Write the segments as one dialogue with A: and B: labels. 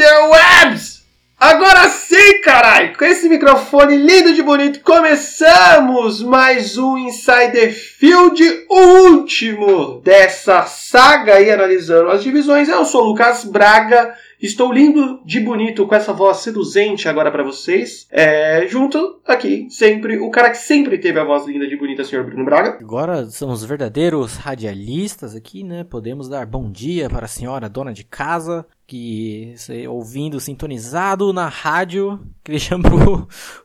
A: interwebs! Agora sim, caralho! Com esse microfone lindo de bonito, começamos mais um Insider Field, o último dessa saga aí analisando as divisões. Eu sou o Lucas Braga Estou lindo de bonito com essa voz seduzente agora para vocês. É, junto aqui, sempre, o cara que sempre teve a voz linda de bonita, senhor Bruno Braga.
B: Agora são os verdadeiros radialistas aqui, né? Podemos dar bom dia para a senhora dona de casa, que ouvindo, sintonizado na rádio, que ele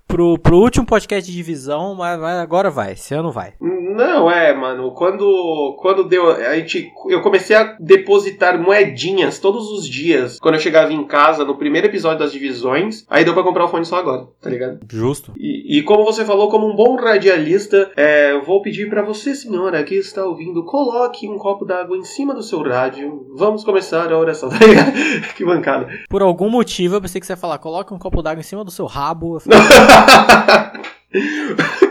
B: pro, pro último podcast de divisão, mas, mas, agora vai, esse ano vai.
A: Não, é, mano, quando, quando deu, a gente, eu comecei a depositar moedinhas todos os dias, quando eu chegava em casa, no primeiro episódio das divisões, aí deu pra comprar o fone só agora, tá ligado?
B: Justo.
A: E, e como você falou, como um bom radialista, é, vou pedir para você, senhora, que está ouvindo, coloque um copo d'água em cima do seu rádio, vamos começar a oração, tá ligado? que mancada.
B: Por algum motivo eu pensei que você ia falar, coloca um copo d'água em cima do seu rabo.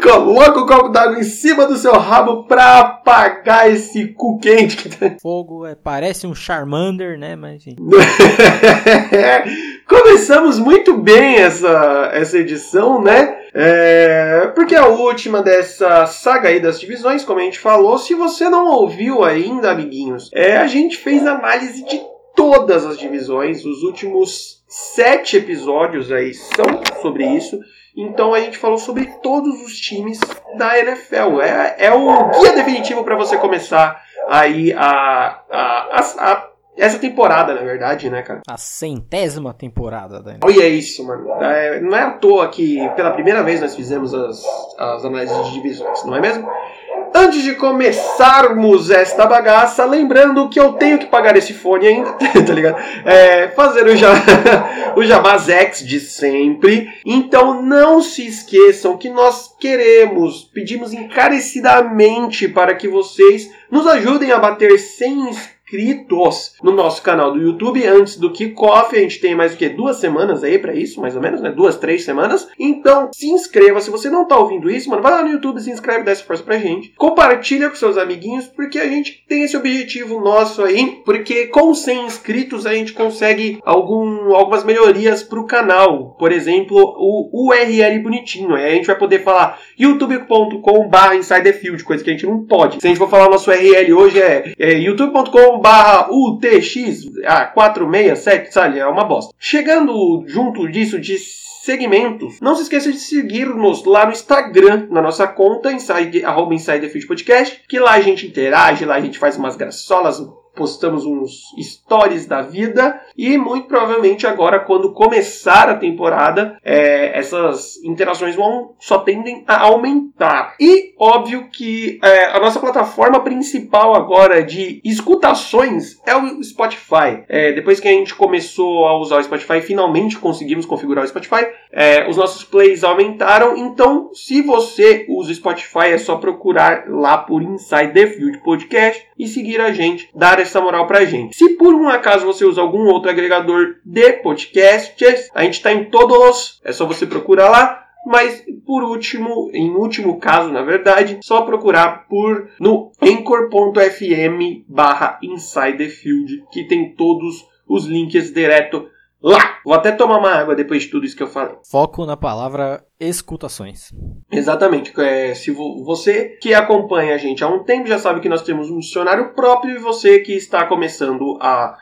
A: Coloca o um copo d'água em cima do seu rabo pra apagar esse cu quente que tá.
B: Fogo é, parece um Charmander, né? Mas
A: Começamos muito bem essa, essa edição, né? É, porque é a última dessa saga aí das divisões, como a gente falou. Se você não ouviu ainda, amiguinhos, é, a gente fez análise de todas as divisões. Os últimos sete episódios aí são sobre isso. Então a gente falou sobre todos os times da NFL. É, é o guia definitivo para você começar aí a, a, a, a, essa temporada, na verdade, né, cara?
B: A centésima temporada da
A: NFL. Olha isso, mano. É, não é à toa que pela primeira vez nós fizemos as, as análises de divisões, não é mesmo? Antes de começarmos esta bagaça, lembrando que eu tenho que pagar esse fone ainda, tá ligado? É, fazer o, ja o Jabazex de sempre. Então não se esqueçam que nós queremos, pedimos encarecidamente para que vocês nos ajudem a bater 100 inscritos inscritos no nosso canal do YouTube antes do kickoff. A gente tem mais o que? Duas semanas aí para isso, mais ou menos, né? Duas, três semanas. Então, se inscreva. Se você não tá ouvindo isso, mano, vai lá no YouTube, se inscreve, dá essa força pra gente. Compartilha com seus amiguinhos, porque a gente tem esse objetivo nosso aí. Porque com 100 inscritos a gente consegue algum, algumas melhorias pro canal. Por exemplo, o URL bonitinho. Aí a gente vai poder falar youtube.com/barra insiderfield, coisa que a gente não pode. Se a gente for falar o nosso URL hoje é, é youtube.com barra UTX ah, 467, sabe? É uma bosta. Chegando junto disso de segmentos, não se esqueça de seguir-nos lá no Instagram, na nossa conta, inside, arroba Podcast, que lá a gente interage, lá a gente faz umas graçolas, postamos uns stories da vida e muito provavelmente agora quando começar a temporada é, essas interações vão só tendem a aumentar. E óbvio que é, a nossa plataforma principal agora de escutações é o Spotify. É, depois que a gente começou a usar o Spotify finalmente conseguimos configurar o Spotify é, os nossos plays aumentaram. Então se você usa o Spotify é só procurar lá por Inside the Field Podcast e seguir a gente dar essa moral pra gente. Se por um acaso você usa algum outro agregador de podcasts, a gente está em todos, é só você procurar lá. Mas por último, em último caso, na verdade, só procurar por no anchor.fm barra Field, que tem todos os links direto lá. Vou até tomar uma água depois de tudo isso que eu falei.
B: Foco na palavra escutações.
A: Exatamente. É, se você que acompanha a gente há um tempo já sabe que nós temos um dicionário próprio e você que está começando a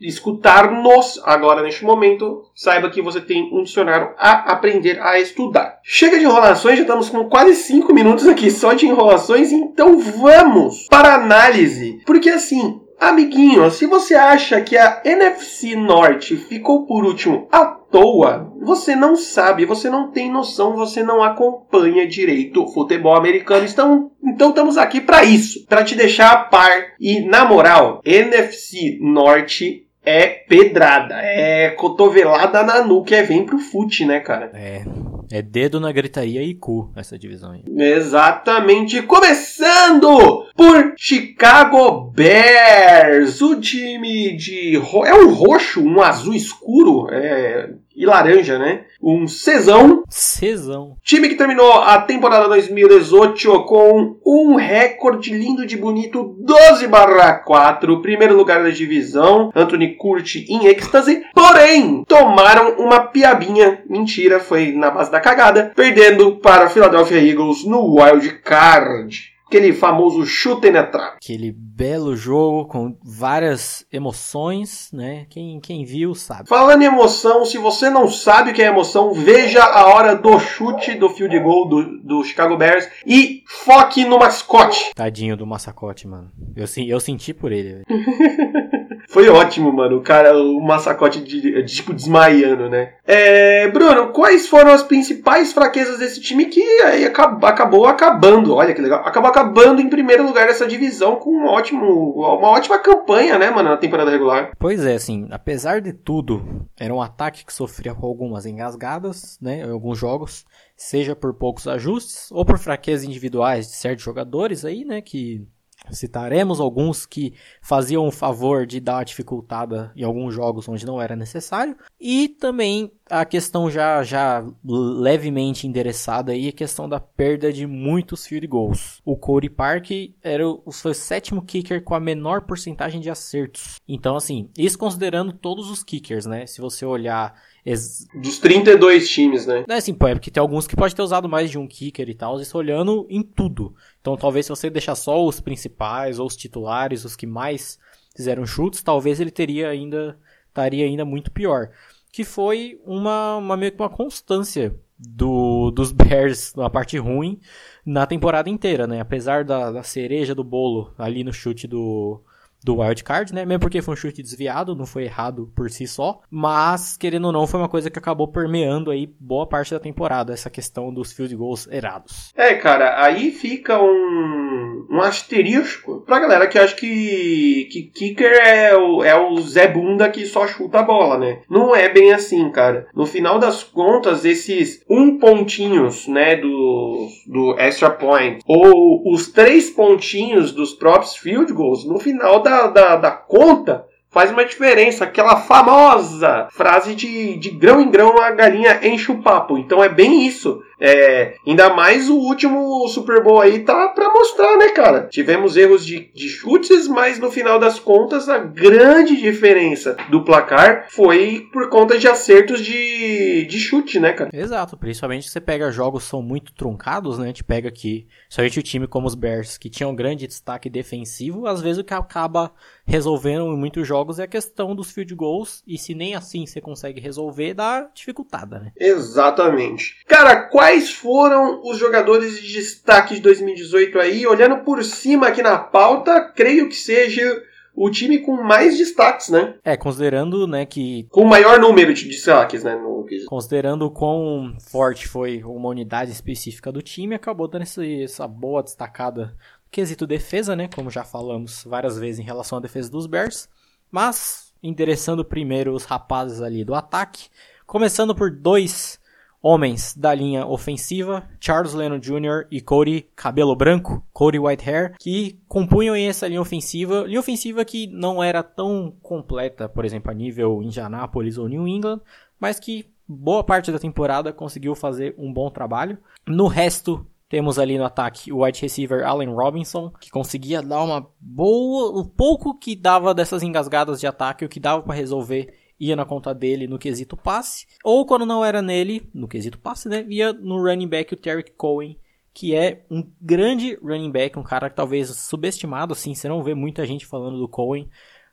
A: escutar-nos agora neste momento, saiba que você tem um dicionário a aprender a estudar. Chega de enrolações, já estamos com quase 5 minutos aqui só de enrolações, então vamos para a análise. Porque assim, Amiguinho, se você acha que a NFC Norte ficou por último à toa, você não sabe, você não tem noção, você não acompanha direito o futebol americano. Então, então estamos aqui para isso, para te deixar a par. E na moral, NFC Norte é pedrada, é cotovelada na nuca, é vem pro fute, né, cara?
B: É. É dedo na gritaria e cu essa divisão aí.
A: Exatamente. Começando por Chicago Bears, o time de é um roxo, um azul escuro, é e laranja, né? Um Cezão.
B: Cezão.
A: Time que terminou a temporada 2018 com um recorde lindo de bonito 12 barra 4, primeiro lugar da divisão, Anthony Curti em êxtase, porém, tomaram uma piabinha, mentira, foi na base da cagada, perdendo para Philadelphia Eagles no Wild Card aquele famoso chute na trave.
B: Aquele belo jogo com várias emoções, né? Quem, quem viu sabe.
A: Falando em emoção, se você não sabe o que é emoção, veja a hora do chute do field goal do, do Chicago Bears e foque no mascote.
B: Tadinho do mascote, mano. Eu, eu senti por ele.
A: Foi ótimo, mano. O cara, o massacote de, de, tipo desmaiando, né? É, Bruno, quais foram as principais fraquezas desse time que aí acabou, acabou acabando? Olha que legal. Acabou acabando em primeiro lugar essa divisão com um ótimo, uma ótima campanha, né, mano, na temporada regular.
B: Pois é, assim, apesar de tudo, era um ataque que sofria com algumas engasgadas, né, em alguns jogos, seja por poucos ajustes ou por fraquezas individuais de certos jogadores aí, né, que Citaremos alguns que faziam o favor de dar dificultada em alguns jogos onde não era necessário. E também a questão já, já levemente endereçada aí, a questão da perda de muitos field goals. O Cody Park era o, o sétimo kicker com a menor porcentagem de acertos. Então, assim, isso considerando todos os kickers, né? Se você olhar
A: Ex Dos 32 times, né?
B: É assim, pô, é porque tem alguns que pode ter usado mais de um kicker e tal, isso olhando em tudo. Então talvez se você deixar só os principais ou os titulares, os que mais fizeram chutes, talvez ele teria ainda estaria ainda muito pior. Que foi uma, uma meio que uma constância do, dos Bears na parte ruim na temporada inteira, né? Apesar da, da cereja do bolo ali no chute do, do wild card, né? Mesmo porque foi um chute desviado, não foi errado por si só, mas querendo ou não foi uma coisa que acabou permeando aí boa parte da temporada, essa questão dos field goals erados.
A: É, cara, aí fica um, um asterisco pra galera que acha que, que kicker é o, é o Zé Bunda que só chuta a bola, né? Não é bem assim, cara. No final das contas, esses um pontinhos, né, do, do extra point, ou os três pontinhos dos próprios field goals, no final da da, da, da conta faz uma diferença. Aquela famosa frase de, de grão em grão a galinha enche o papo. Então é bem isso. É, ainda mais o último Super Bowl aí tá para mostrar, né, cara? Tivemos erros de, de chutes, mas no final das contas a grande diferença do placar foi por conta de acertos de, de chute, né, cara?
B: Exato, principalmente se você pega jogos que são muito truncados, né? A gente pega aqui, somente o time como os Bears, que tinham um grande destaque defensivo, às vezes o que acaba resolvendo em muitos jogos é a questão dos field goals, e se nem assim você consegue resolver, dá dificultada, né?
A: Exatamente. Cara, quais quais foram os jogadores de destaque de 2018 aí? Olhando por cima aqui na pauta, creio que seja o time com mais destaques, né?
B: É, considerando, né, que...
A: Com o maior número de destaques, né? No...
B: Considerando o quão forte foi uma unidade específica do time, acabou dando essa boa destacada quesito defesa, né? Como já falamos várias vezes em relação à defesa dos Bears. Mas, endereçando primeiro os rapazes ali do ataque, começando por dois homens da linha ofensiva, Charles Leno Jr. e Cody Cabelo Branco, Cody Whitehair, que compunham essa linha ofensiva, linha ofensiva que não era tão completa, por exemplo, a nível Indianapolis ou New England, mas que boa parte da temporada conseguiu fazer um bom trabalho. No resto, temos ali no ataque o wide receiver Allen Robinson, que conseguia dar uma boa, o pouco que dava dessas engasgadas de ataque, o que dava para resolver ia na conta dele no quesito passe, ou quando não era nele, no quesito passe, né, ia no running back o Terry Cohen, que é um grande running back, um cara que talvez subestimado, assim, você não vê muita gente falando do Cohen,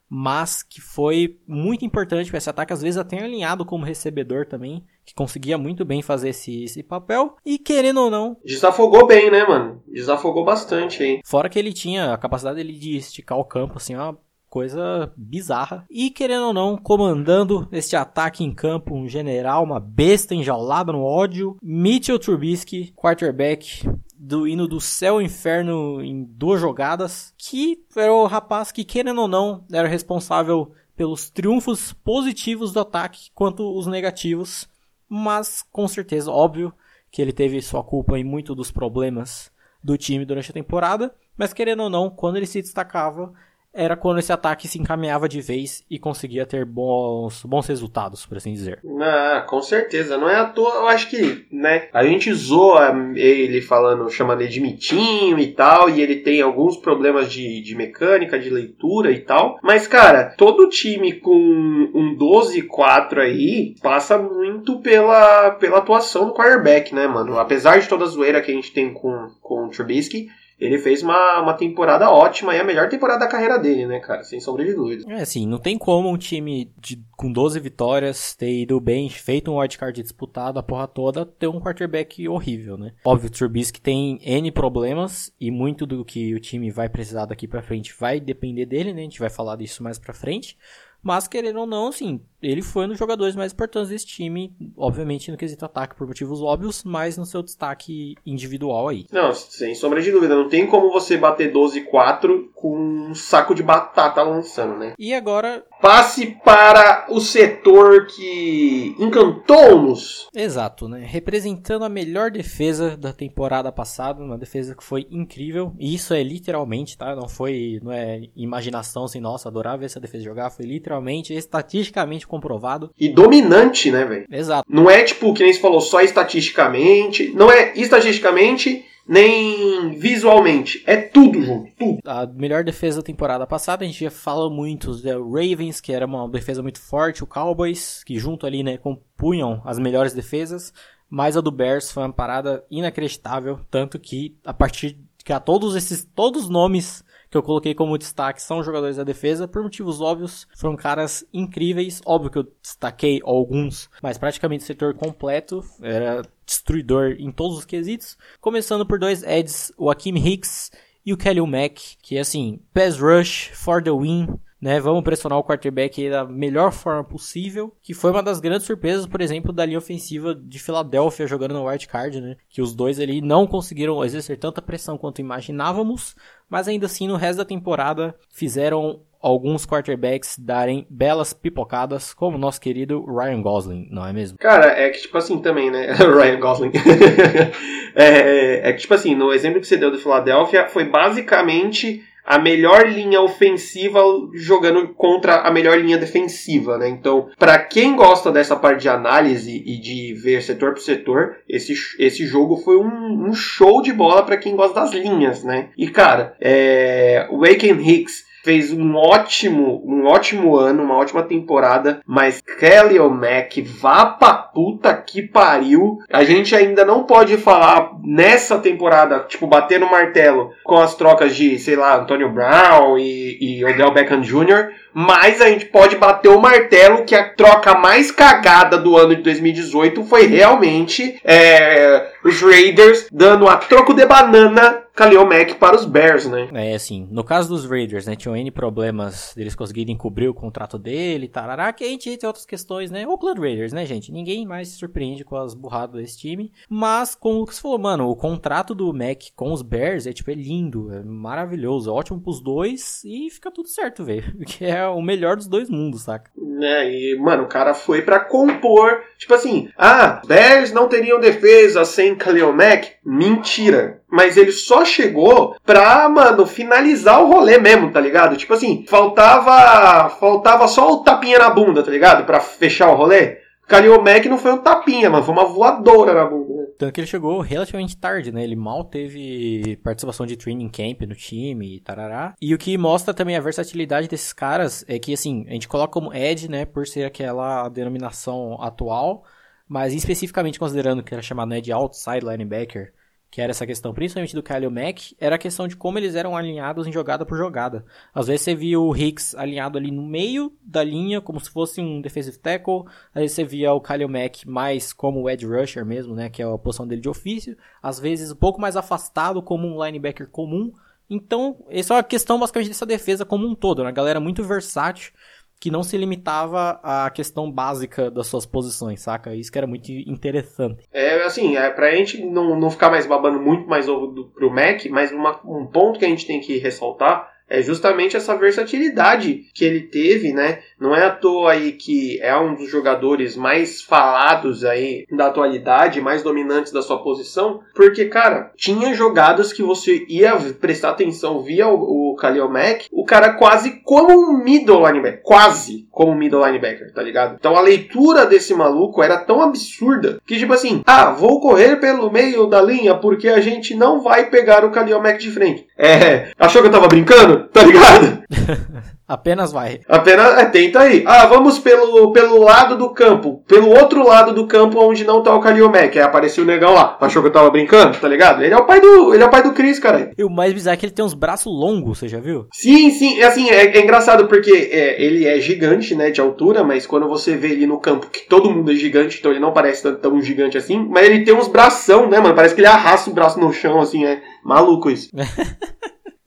B: mas que foi muito importante para esse ataque, às vezes até alinhado como recebedor também, que conseguia muito bem fazer esse, esse papel, e querendo ou não...
A: Desafogou bem, né, mano? Desafogou bastante aí.
B: Fora que ele tinha a capacidade dele de esticar o campo, assim, ó, coisa bizarra. E querendo ou não, comandando este ataque em campo, um general, uma besta enjaulada no ódio, Mitchell Trubisky, quarterback do hino do céu ao inferno em duas jogadas, que era o rapaz que, querendo ou não, era responsável pelos triunfos positivos do ataque quanto os negativos, mas com certeza, óbvio, que ele teve sua culpa em muito dos problemas do time durante a temporada, mas querendo ou não, quando ele se destacava, era quando esse ataque se encaminhava de vez e conseguia ter bons, bons resultados, por assim dizer.
A: Ah, com certeza. Não é à toa, eu acho que, né? A gente zoa ele falando, chamando ele de mitinho e tal, e ele tem alguns problemas de, de mecânica, de leitura e tal. Mas, cara, todo time com um 12-4 aí passa muito pela, pela atuação do quarterback, né, mano? Apesar de toda a zoeira que a gente tem com, com o Trubisky, ele fez uma, uma temporada ótima e a melhor temporada da carreira dele, né, cara? Sem sombra de dúvida.
B: É, assim, não tem como um time de, com 12 vitórias ter ido bem, feito um wildcard disputado a porra toda, ter um quarterback horrível, né? Óbvio, o Trubisky tem N problemas e muito do que o time vai precisar daqui pra frente vai depender dele, né? A gente vai falar disso mais pra frente. Mas, querendo ou não, assim, ele foi um dos jogadores mais importantes desse time, obviamente no quesito ataque por motivos óbvios, mas no seu destaque individual aí.
A: Não, sem sombra de dúvida, não tem como você bater 12-4 com um saco de batata lançando, né?
B: E agora.
A: Passe para o setor que encantou-nos.
B: Exato, né? Representando a melhor defesa da temporada passada, uma defesa que foi incrível. E isso é literalmente, tá? Não foi, não é imaginação assim, nossa, adorava ver essa defesa jogar, foi literalmente, estatisticamente comprovado.
A: E dominante, né, velho?
B: Exato.
A: Não é tipo, que nem você falou, só estatisticamente. Não é estatisticamente nem visualmente. É tudo junto, tudo.
B: A melhor defesa da temporada passada, a gente já fala muito do Ravens, que era uma defesa muito forte, o Cowboys, que junto ali, né, compunham as melhores defesas, mas a do Bears foi uma parada inacreditável, tanto que a partir que a todos esses todos os nomes que eu coloquei como destaque são jogadores da defesa, por motivos óbvios, foram caras incríveis. Óbvio que eu destaquei alguns, mas praticamente o setor completo era destruidor em todos os quesitos. Começando por dois Eds, o Akim Hicks e o Kelly Mack, que assim, pass rush for the win, né? Vamos pressionar o quarterback da melhor forma possível, que foi uma das grandes surpresas, por exemplo, da linha ofensiva de Filadélfia jogando no wild card, né? Que os dois ali não conseguiram exercer tanta pressão quanto imaginávamos, mas ainda assim no resto da temporada fizeram alguns quarterbacks darem belas pipocadas, como o nosso querido Ryan Gosling, não é mesmo?
A: Cara, é que tipo assim também, né? Ryan Gosling. é, é que tipo assim, no exemplo que você deu do Filadélfia, foi basicamente a melhor linha ofensiva jogando contra a melhor linha defensiva, né? Então, para quem gosta dessa parte de análise e de ver setor por setor, esse, esse jogo foi um, um show de bola para quem gosta das linhas, né? E cara, é, o Aiken Hicks fez um ótimo, um ótimo ano, uma ótima temporada, mas Kelly Mack vá pra puta que pariu. A gente ainda não pode falar nessa temporada, tipo, bater no martelo com as trocas de, sei lá, Antonio Brown e, e Odell Beckham Jr., mas a gente pode bater o martelo que a troca mais cagada do ano de 2018 foi realmente é, os Raiders dando a troco de banana Khalil Mack para os Bears, né?
B: É, assim, no caso dos Raiders, né, tinham N problemas deles conseguirem cobrir o contrato dele, tarará, que a gente tem outras questões, né? Oakland Raiders, né, gente? Ninguém mais se surpreende com as burradas desse time, mas como você falou, mano, o contrato do Mack com os Bears é, tipo, é lindo, é maravilhoso, é ótimo pros dois e fica tudo certo, velho, porque é o melhor dos dois mundos, saca?
A: É, e, mano, o cara foi para compor, tipo assim, ah, Bears não teriam defesa sem Khalil Mack? Mentira mas ele só chegou pra, mano, finalizar o rolê mesmo, tá ligado? Tipo assim, faltava faltava só o tapinha na bunda, tá ligado? Pra fechar o rolê. Kalil Mack não foi um tapinha, mano, foi uma voadora na bunda. Né?
B: Tanto que ele chegou relativamente tarde, né? Ele mal teve participação de training camp no time e tarará. E o que mostra também a versatilidade desses caras é que, assim, a gente coloca como Edge, né? Por ser aquela denominação atual. Mas especificamente considerando que era chamado né, de outside linebacker, que era essa questão, principalmente do Kyle Mack, era a questão de como eles eram alinhados em jogada por jogada. Às vezes você via o Hicks alinhado ali no meio da linha, como se fosse um defensive tackle, vezes você via o Kyle Mack mais como o edge rusher mesmo, né, que é a posição dele de ofício, às vezes um pouco mais afastado como um linebacker comum. Então, essa é uma questão basicamente dessa defesa como um todo, uma galera muito versátil, que não se limitava à questão básica das suas posições, saca? Isso que era muito interessante.
A: É, assim, é, pra gente não, não ficar mais babando muito mais ovo do, pro Mac, mas uma, um ponto que a gente tem que ressaltar é justamente essa versatilidade que ele teve, né? Não é à toa aí que é um dos jogadores mais falados aí da atualidade, mais dominantes da sua posição, porque, cara, tinha jogadas que você ia prestar atenção via o, o Khalil Mack, o cara quase como um middle linebacker. Quase como um middle linebacker, tá ligado? Então a leitura desse maluco era tão absurda que, tipo assim, ah, vou correr pelo meio da linha porque a gente não vai pegar o Khalil Mack de frente. É, achou que eu tava brincando? Tá ligado?
B: Apenas vai.
A: Apenas, é, tenta aí. Ah, vamos pelo, pelo lado do campo. Pelo outro lado do campo onde não tá o Kalil Mack. Aí apareceu o negão lá. Achou que eu tava brincando? Tá ligado? Ele é o pai do, ele é o pai do Chris, cara.
B: E o mais bizarro é que ele tem uns braços longos, você já viu?
A: Sim, sim. É assim, é, é engraçado porque é, ele é gigante, né, de altura, mas quando você vê ele no campo, que todo mundo é gigante, então ele não parece tão, tão gigante assim, mas ele tem uns bração, né, mano? Parece que ele arrasta o braço no chão, assim, é maluco isso.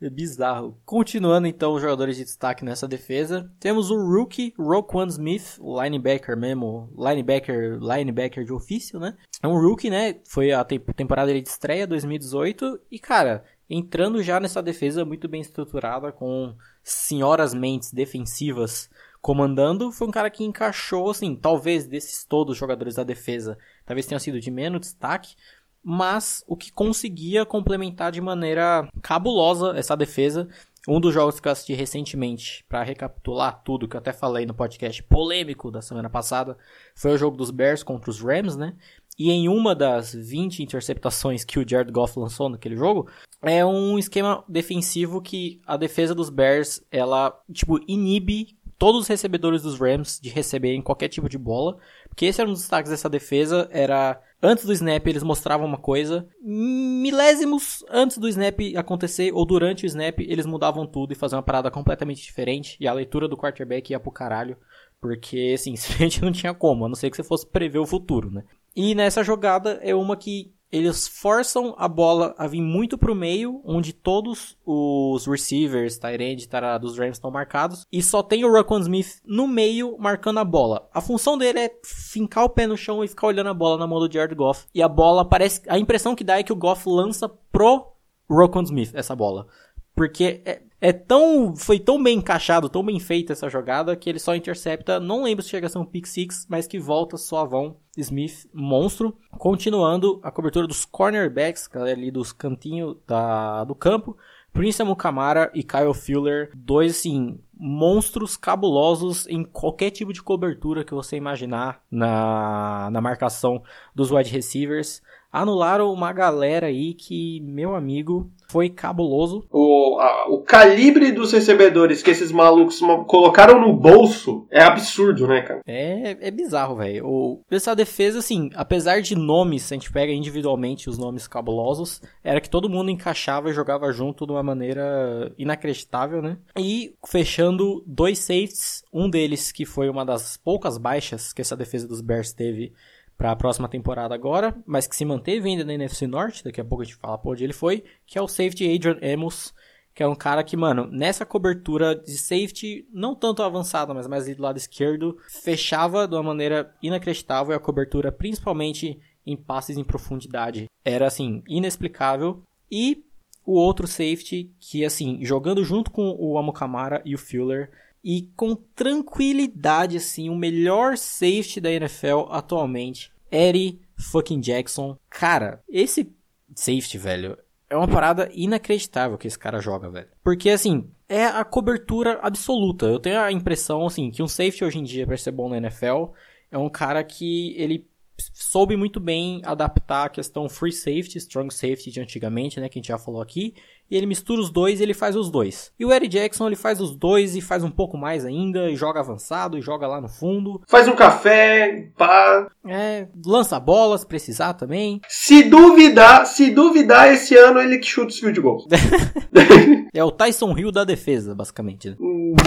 B: É bizarro. Continuando então os jogadores de destaque nessa defesa, temos o rookie Roquan Smith, linebacker mesmo, linebacker, linebacker de ofício, né? É um rookie, né? Foi a temporada de estreia 2018 e cara, entrando já nessa defesa muito bem estruturada com senhoras mentes defensivas comandando, foi um cara que encaixou assim, talvez desses todos os jogadores da defesa, talvez tenha sido de menos destaque, mas o que conseguia complementar de maneira cabulosa essa defesa. Um dos jogos que eu assisti recentemente, para recapitular tudo que eu até falei no podcast polêmico da semana passada, foi o jogo dos Bears contra os Rams, né? E em uma das 20 interceptações que o Jared Goff lançou naquele jogo, é um esquema defensivo que a defesa dos Bears, ela, tipo, inibe todos os recebedores dos Rams de receberem qualquer tipo de bola, porque esse era um dos destaques dessa defesa, era antes do snap eles mostravam uma coisa, milésimos antes do snap acontecer ou durante o snap eles mudavam tudo e faziam uma parada completamente diferente e a leitura do quarterback ia pro caralho, porque assim, simplesmente não tinha como, a não ser que você fosse prever o futuro, né? E nessa jogada é uma que eles forçam a bola a vir muito pro meio, onde todos os receivers, Tyrande, tará, dos Rams estão marcados, e só tem o Raquan Smith no meio marcando a bola. A função dele é fincar o pé no chão e ficar olhando a bola na mão do Jared Goff. E a bola parece, a impressão que dá é que o Goff lança pro Raquan Smith essa bola. Porque é, é tão. Foi tão bem encaixado, tão bem feita essa jogada que ele só intercepta. Não lembro se chega a ser um pick six, mas que volta suavão. Smith, monstro. Continuando a cobertura dos cornerbacks, galera ali dos cantinhos da, do campo. Prince Mukamara e Kyle Fuller, dois assim, monstros cabulosos em qualquer tipo de cobertura que você imaginar na, na marcação dos wide receivers anularam uma galera aí que, meu amigo, foi cabuloso.
A: O, a, o calibre dos recebedores que esses malucos colocaram no bolso é absurdo, né, cara?
B: É, é bizarro, velho. Essa defesa, assim, apesar de nomes, se a gente pega individualmente os nomes cabulosos, era que todo mundo encaixava e jogava junto de uma maneira inacreditável, né? E fechando dois safeties, um deles que foi uma das poucas baixas que essa defesa dos Bears teve para a próxima temporada agora, mas que se manteve ainda na NFC Norte, daqui a pouco a gente fala por onde ele foi, que é o safety Adrian Amos, que é um cara que, mano, nessa cobertura de safety, não tanto avançada, mas mais do lado esquerdo, fechava de uma maneira inacreditável a cobertura, principalmente em passes em profundidade. Era, assim, inexplicável. E o outro safety, que, assim, jogando junto com o Amukamara e o Fuller, e com tranquilidade, assim, o melhor safety da NFL atualmente, Eddie fucking Jackson. Cara, esse safety, velho, é uma parada inacreditável que esse cara joga, velho. Porque, assim, é a cobertura absoluta. Eu tenho a impressão, assim, que um safety hoje em dia, para ser bom na NFL, é um cara que ele soube muito bem adaptar a questão free safety, strong safety de antigamente, né, que a gente já falou aqui, e ele mistura os dois e ele faz os dois. E o Eric Jackson ele faz os dois e faz um pouco mais ainda, e joga avançado, e joga lá no fundo.
A: Faz um café, pá.
B: É, lança bolas, precisar também.
A: Se duvidar, se duvidar, esse ano ele que chuta os field goals.
B: é o Tyson Hill da defesa, basicamente. Né?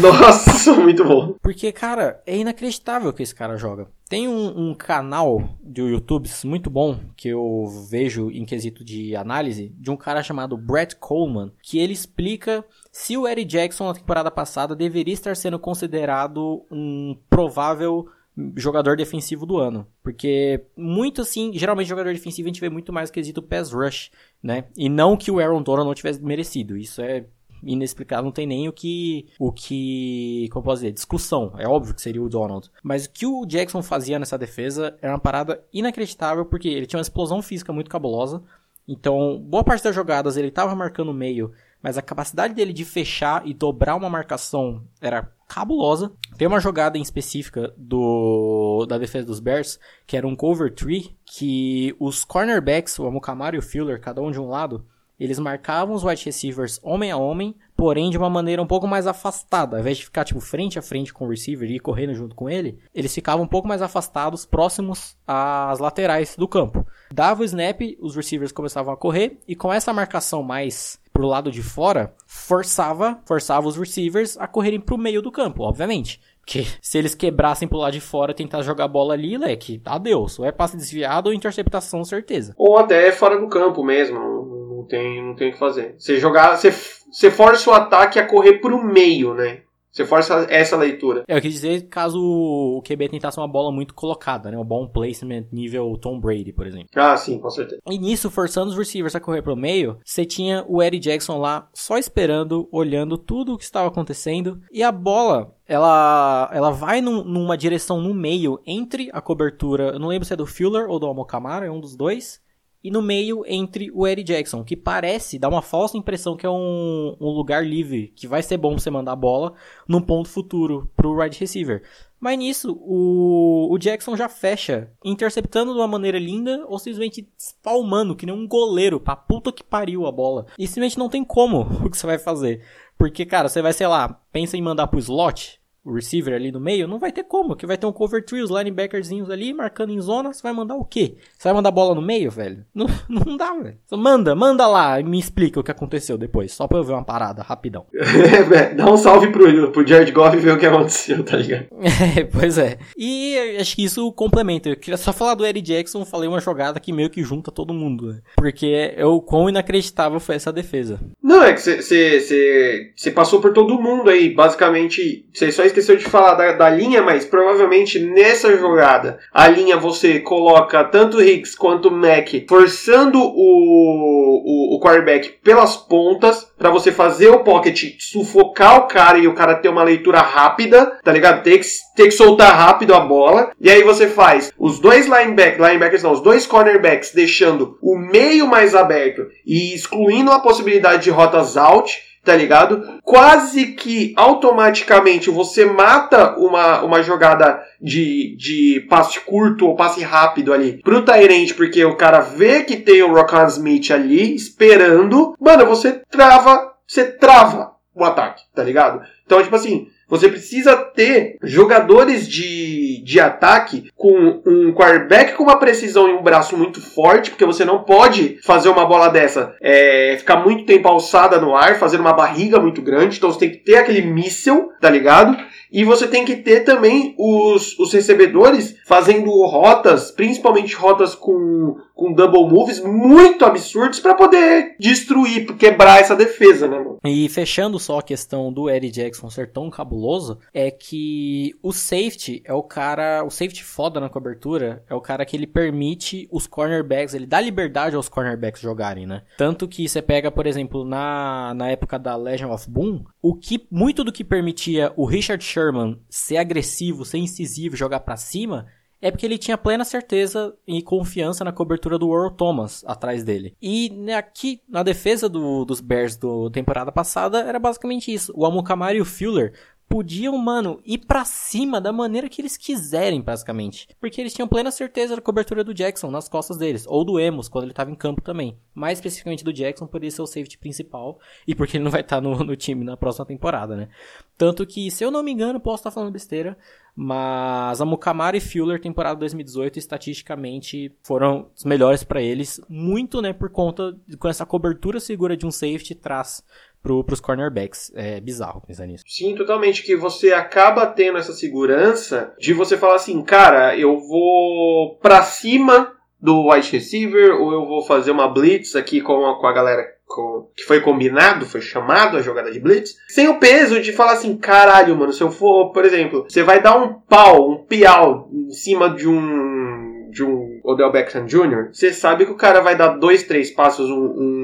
A: Nossa, muito bom.
B: Porque, cara, é inacreditável que esse cara joga. Tem um, um, canal do YouTube muito bom que eu vejo em quesito de análise de um cara chamado Brett Coleman, que ele explica se o Eric Jackson na temporada passada deveria estar sendo considerado um provável jogador defensivo do ano. Porque muito assim, geralmente jogador defensivo a gente vê muito mais quesito pass rush, né? E não que o Aaron Donald não tivesse merecido. Isso é inexplicável, não tem nem o que, o que, como posso dizer, discussão. É óbvio que seria o Donald. Mas o que o Jackson fazia nessa defesa era uma parada inacreditável, porque ele tinha uma explosão física muito cabulosa. Então, boa parte das jogadas ele estava marcando o meio, mas a capacidade dele de fechar e dobrar uma marcação era cabulosa. Tem uma jogada em específica do da defesa dos Bears, que era um cover tree, que os cornerbacks, o Amukamara e o Fuller, cada um de um lado, eles marcavam os wide receivers homem a homem, porém de uma maneira um pouco mais afastada. Ao invés de ficar tipo frente a frente com o receiver e correndo junto com ele, eles ficavam um pouco mais afastados, próximos às laterais do campo. Dava o snap, os receivers começavam a correr e com essa marcação mais pro lado de fora, forçava, forçava os receivers a correrem pro meio do campo, obviamente. Porque se eles quebrassem pro lado de fora tentar jogar a bola ali, leque, adeus. Ou é passe desviado ou interceptação, certeza.
A: Ou até fora do campo mesmo não tem, não tem o que fazer. Você jogar, você, você força o ataque a correr pro meio, né? Você força essa leitura.
B: É, eu quis dizer caso o QB tentasse uma bola muito colocada, né? Um bom placement nível Tom Brady, por exemplo.
A: Ah, sim, com certeza.
B: E nisso, forçando os receivers a correr pro meio, você tinha o Eddie Jackson lá só esperando, olhando tudo o que estava acontecendo. E a bola, ela, ela vai num, numa direção no meio entre a cobertura. Eu não lembro se é do Fuller ou do Almokamara, é um dos dois e no meio entre o Eddie Jackson, que parece dar uma falsa impressão que é um, um lugar livre, que vai ser bom você mandar a bola num ponto futuro pro wide receiver. Mas nisso, o, o Jackson já fecha, interceptando de uma maneira linda ou simplesmente espalmando, que nem um goleiro, pra puta que pariu a bola. E simplesmente não tem como o que você vai fazer. Porque, cara, você vai, sei lá, pensa em mandar pro slot, o receiver ali no meio, não vai ter como, que vai ter um cover tree, os linebackerzinhos ali, marcando em zona, você vai mandar o quê? Você vai mandar bola no meio, velho? Não, não dá, velho. Manda, manda lá e me explica o que aconteceu depois, só pra eu ver uma parada, rapidão.
A: É, dá um salve pro, pro Jared Goff e ver o que aconteceu, tá ligado?
B: É, pois é. E acho que isso complementa. Eu queria só falar do Eddie Jackson, falei uma jogada que meio que junta todo mundo, né? Porque é o quão inacreditável foi essa defesa.
A: Não, é que você passou por todo mundo aí, basicamente, você só esqueceu de falar da, da, linha, mas provavelmente nessa jogada, a linha você coloca tanto Hicks quanto Mac forçando o, o, o quarterback pelas pontas para você fazer o pocket sufocar o cara e o cara ter uma leitura rápida, tá ligado? Tem que, tem que soltar rápido a bola. E aí você faz os dois linebackers, linebackers não, os dois cornerbacks deixando o meio mais aberto e excluindo a possibilidade de rotas out tá ligado? Quase que automaticamente você mata uma, uma jogada de, de passe curto ou passe rápido ali pro Tyrant, porque o cara vê que tem o Rockan Smith ali esperando. Mano, você trava, você trava o ataque, tá ligado? Então, tipo assim, você precisa ter jogadores de, de ataque com um quarterback com uma precisão e um braço muito forte, porque você não pode fazer uma bola dessa é, ficar muito tempo alçada no ar, fazer uma barriga muito grande. Então você tem que ter aquele míssel, tá ligado? E você tem que ter também os, os recebedores fazendo rotas, principalmente rotas com, com double moves, muito absurdos para poder destruir, quebrar essa defesa, né, mano?
B: E fechando só a questão do Eddie Jackson ser tão cabuloso, é que o safety é o cara, o safety foda na cobertura, é o cara que ele permite os cornerbacks, ele dá liberdade aos cornerbacks jogarem, né? Tanto que você pega, por exemplo, na, na época da Legion of Boom, o que muito do que permitia o Richard Sherman Sherman ser agressivo, ser incisivo, jogar para cima, é porque ele tinha plena certeza e confiança na cobertura do Earl Thomas atrás dele. E aqui, na defesa do, dos Bears do temporada passada, era basicamente isso. O Amukamara e o Fuller podiam, mano, ir para cima da maneira que eles quiserem, basicamente. Porque eles tinham plena certeza da cobertura do Jackson nas costas deles, ou do Emos, quando ele tava em campo também. Mais especificamente do Jackson, por ser o safety principal, e porque ele não vai estar tá no, no time na próxima temporada, né? Tanto que, se eu não me engano, posso estar tá falando besteira, mas a Mukamara e Fuller, temporada 2018, estatisticamente foram os melhores para eles, muito, né, por conta com essa cobertura segura de um safety traz pro, pros cornerbacks. É bizarro pensar nisso.
A: Sim, totalmente. Que você acaba tendo essa segurança de você falar assim, cara, eu vou pra cima do wide receiver ou eu vou fazer uma blitz aqui com a, com a galera com, que foi combinado, foi chamado a jogada de blitz, sem o peso de falar assim, caralho, mano, se eu for, por exemplo, você vai dar um pau, um piau em cima de um de um Odell Beckham Jr., você sabe que o cara vai dar dois, três passos, um, um,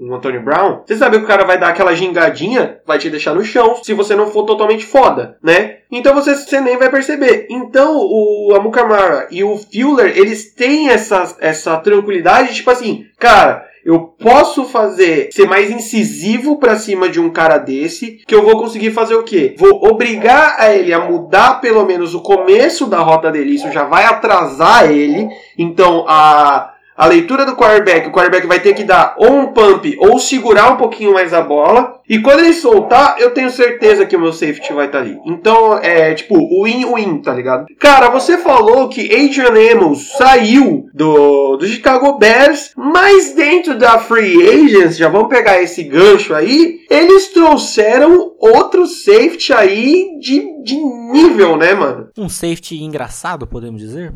A: um Antonio Brown, você sabe que o cara vai dar aquela gingadinha, vai te deixar no chão, se você não for totalmente foda, né? Então você, você nem vai perceber. Então o Amukamara e o Fuller, eles têm essa, essa tranquilidade, tipo assim, cara, eu posso fazer ser mais incisivo para cima de um cara desse, que eu vou conseguir fazer o quê? Vou obrigar a ele a mudar pelo menos o começo da rota dele, isso já vai atrasar ele. Então a a leitura do quarterback, o quarterback vai ter que dar ou um pump ou segurar um pouquinho mais a bola. E quando ele soltar, eu tenho certeza que o meu safety vai estar tá ali. Então, é tipo, win-win, tá ligado? Cara, você falou que Adrian Amos saiu do, do Chicago Bears, mas dentro da Free Agents, já vamos pegar esse gancho aí, eles trouxeram outro safety aí de, de nível, né, mano?
B: Um safety engraçado, podemos dizer?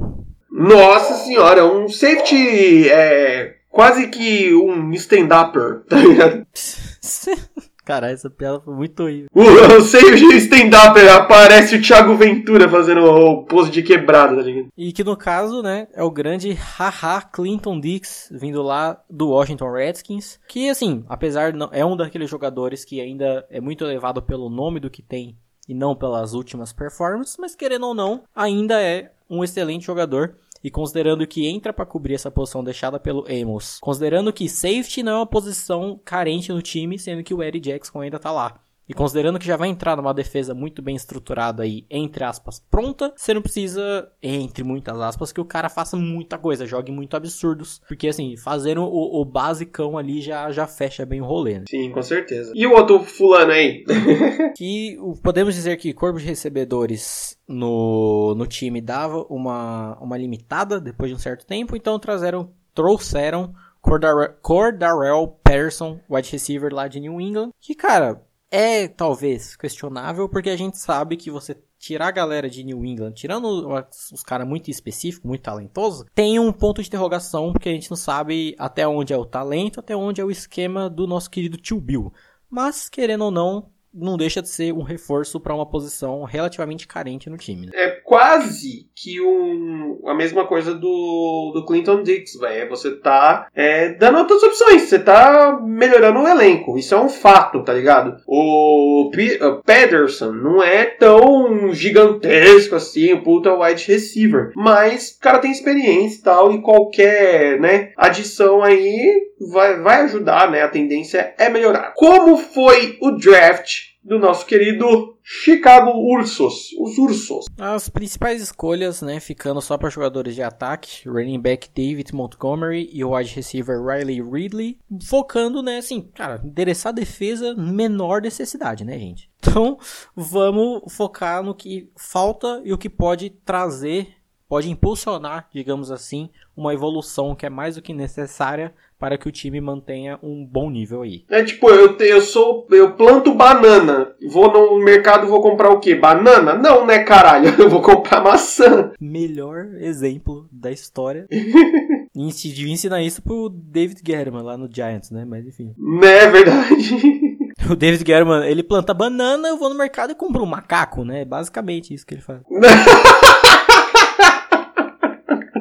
A: Nossa senhora, um safety é quase que um stand-upper, tá ligado?
B: Caralho, essa piada foi muito horrível.
A: O, safety stand-upper aparece o Thiago Ventura fazendo o pose de quebrada, tá ligado?
B: E que no caso, né, é o grande haha Clinton Dix, vindo lá do Washington Redskins. Que assim, apesar de não, é um daqueles jogadores que ainda é muito elevado pelo nome do que tem e não pelas últimas performances, mas querendo ou não, ainda é um excelente jogador. E considerando que entra para cobrir essa posição deixada pelo Amos, considerando que safety não é uma posição carente no time, sendo que o Eddie Jackson ainda tá lá. E considerando que já vai entrar numa defesa muito bem estruturada aí, entre aspas, pronta, você não precisa, entre muitas aspas, que o cara faça muita coisa, jogue muito absurdos. Porque assim, fazendo o, o basicão ali já, já fecha bem o rolê. Né?
A: Sim, com certeza. E o outro fulano aí?
B: que podemos dizer que corpo de recebedores no, no time dava uma, uma limitada depois de um certo tempo, então trazeram, trouxeram Cordarrell, Cordarrell Patterson, wide receiver lá de New England, que cara é talvez questionável, porque a gente sabe que você tirar a galera de New England, tirando os caras muito específicos, muito talentosos, tem um ponto de interrogação, porque a gente não sabe até onde é o talento, até onde é o esquema do nosso querido tio Bill. Mas, querendo ou não, não deixa de ser um reforço para uma posição relativamente carente no time. Né?
A: É quase que um, a mesma coisa do, do Clinton Dix, velho. Você tá é, dando outras opções, você tá melhorando o elenco. Isso é um fato, tá ligado? O P Pederson não é tão gigantesco assim, o puta wide receiver. Mas o cara tem experiência e tal, e qualquer né, adição aí vai, vai ajudar, né? A tendência é melhorar. Como foi o draft do nosso querido Chicago Ursos, os Ursos.
B: As principais escolhas, né, ficando só para jogadores de ataque, running back David Montgomery e o wide receiver Riley Ridley, focando, né, assim, cara, endereçar a defesa menor necessidade, né, gente? Então, vamos focar no que falta e o que pode trazer, pode impulsionar, digamos assim, uma evolução que é mais do que necessária para que o time mantenha um bom nível aí.
A: É tipo, eu, eu sou. Eu planto banana. Vou no mercado vou comprar o quê? Banana? Não, né, caralho? Eu vou comprar maçã.
B: Melhor exemplo da história. Devia ensinar isso pro David Guerrero lá no Giants, né? Mas enfim.
A: É verdade.
B: O David Guerrero, ele planta banana, eu vou no mercado e compro um macaco, né? Basicamente isso que ele faz.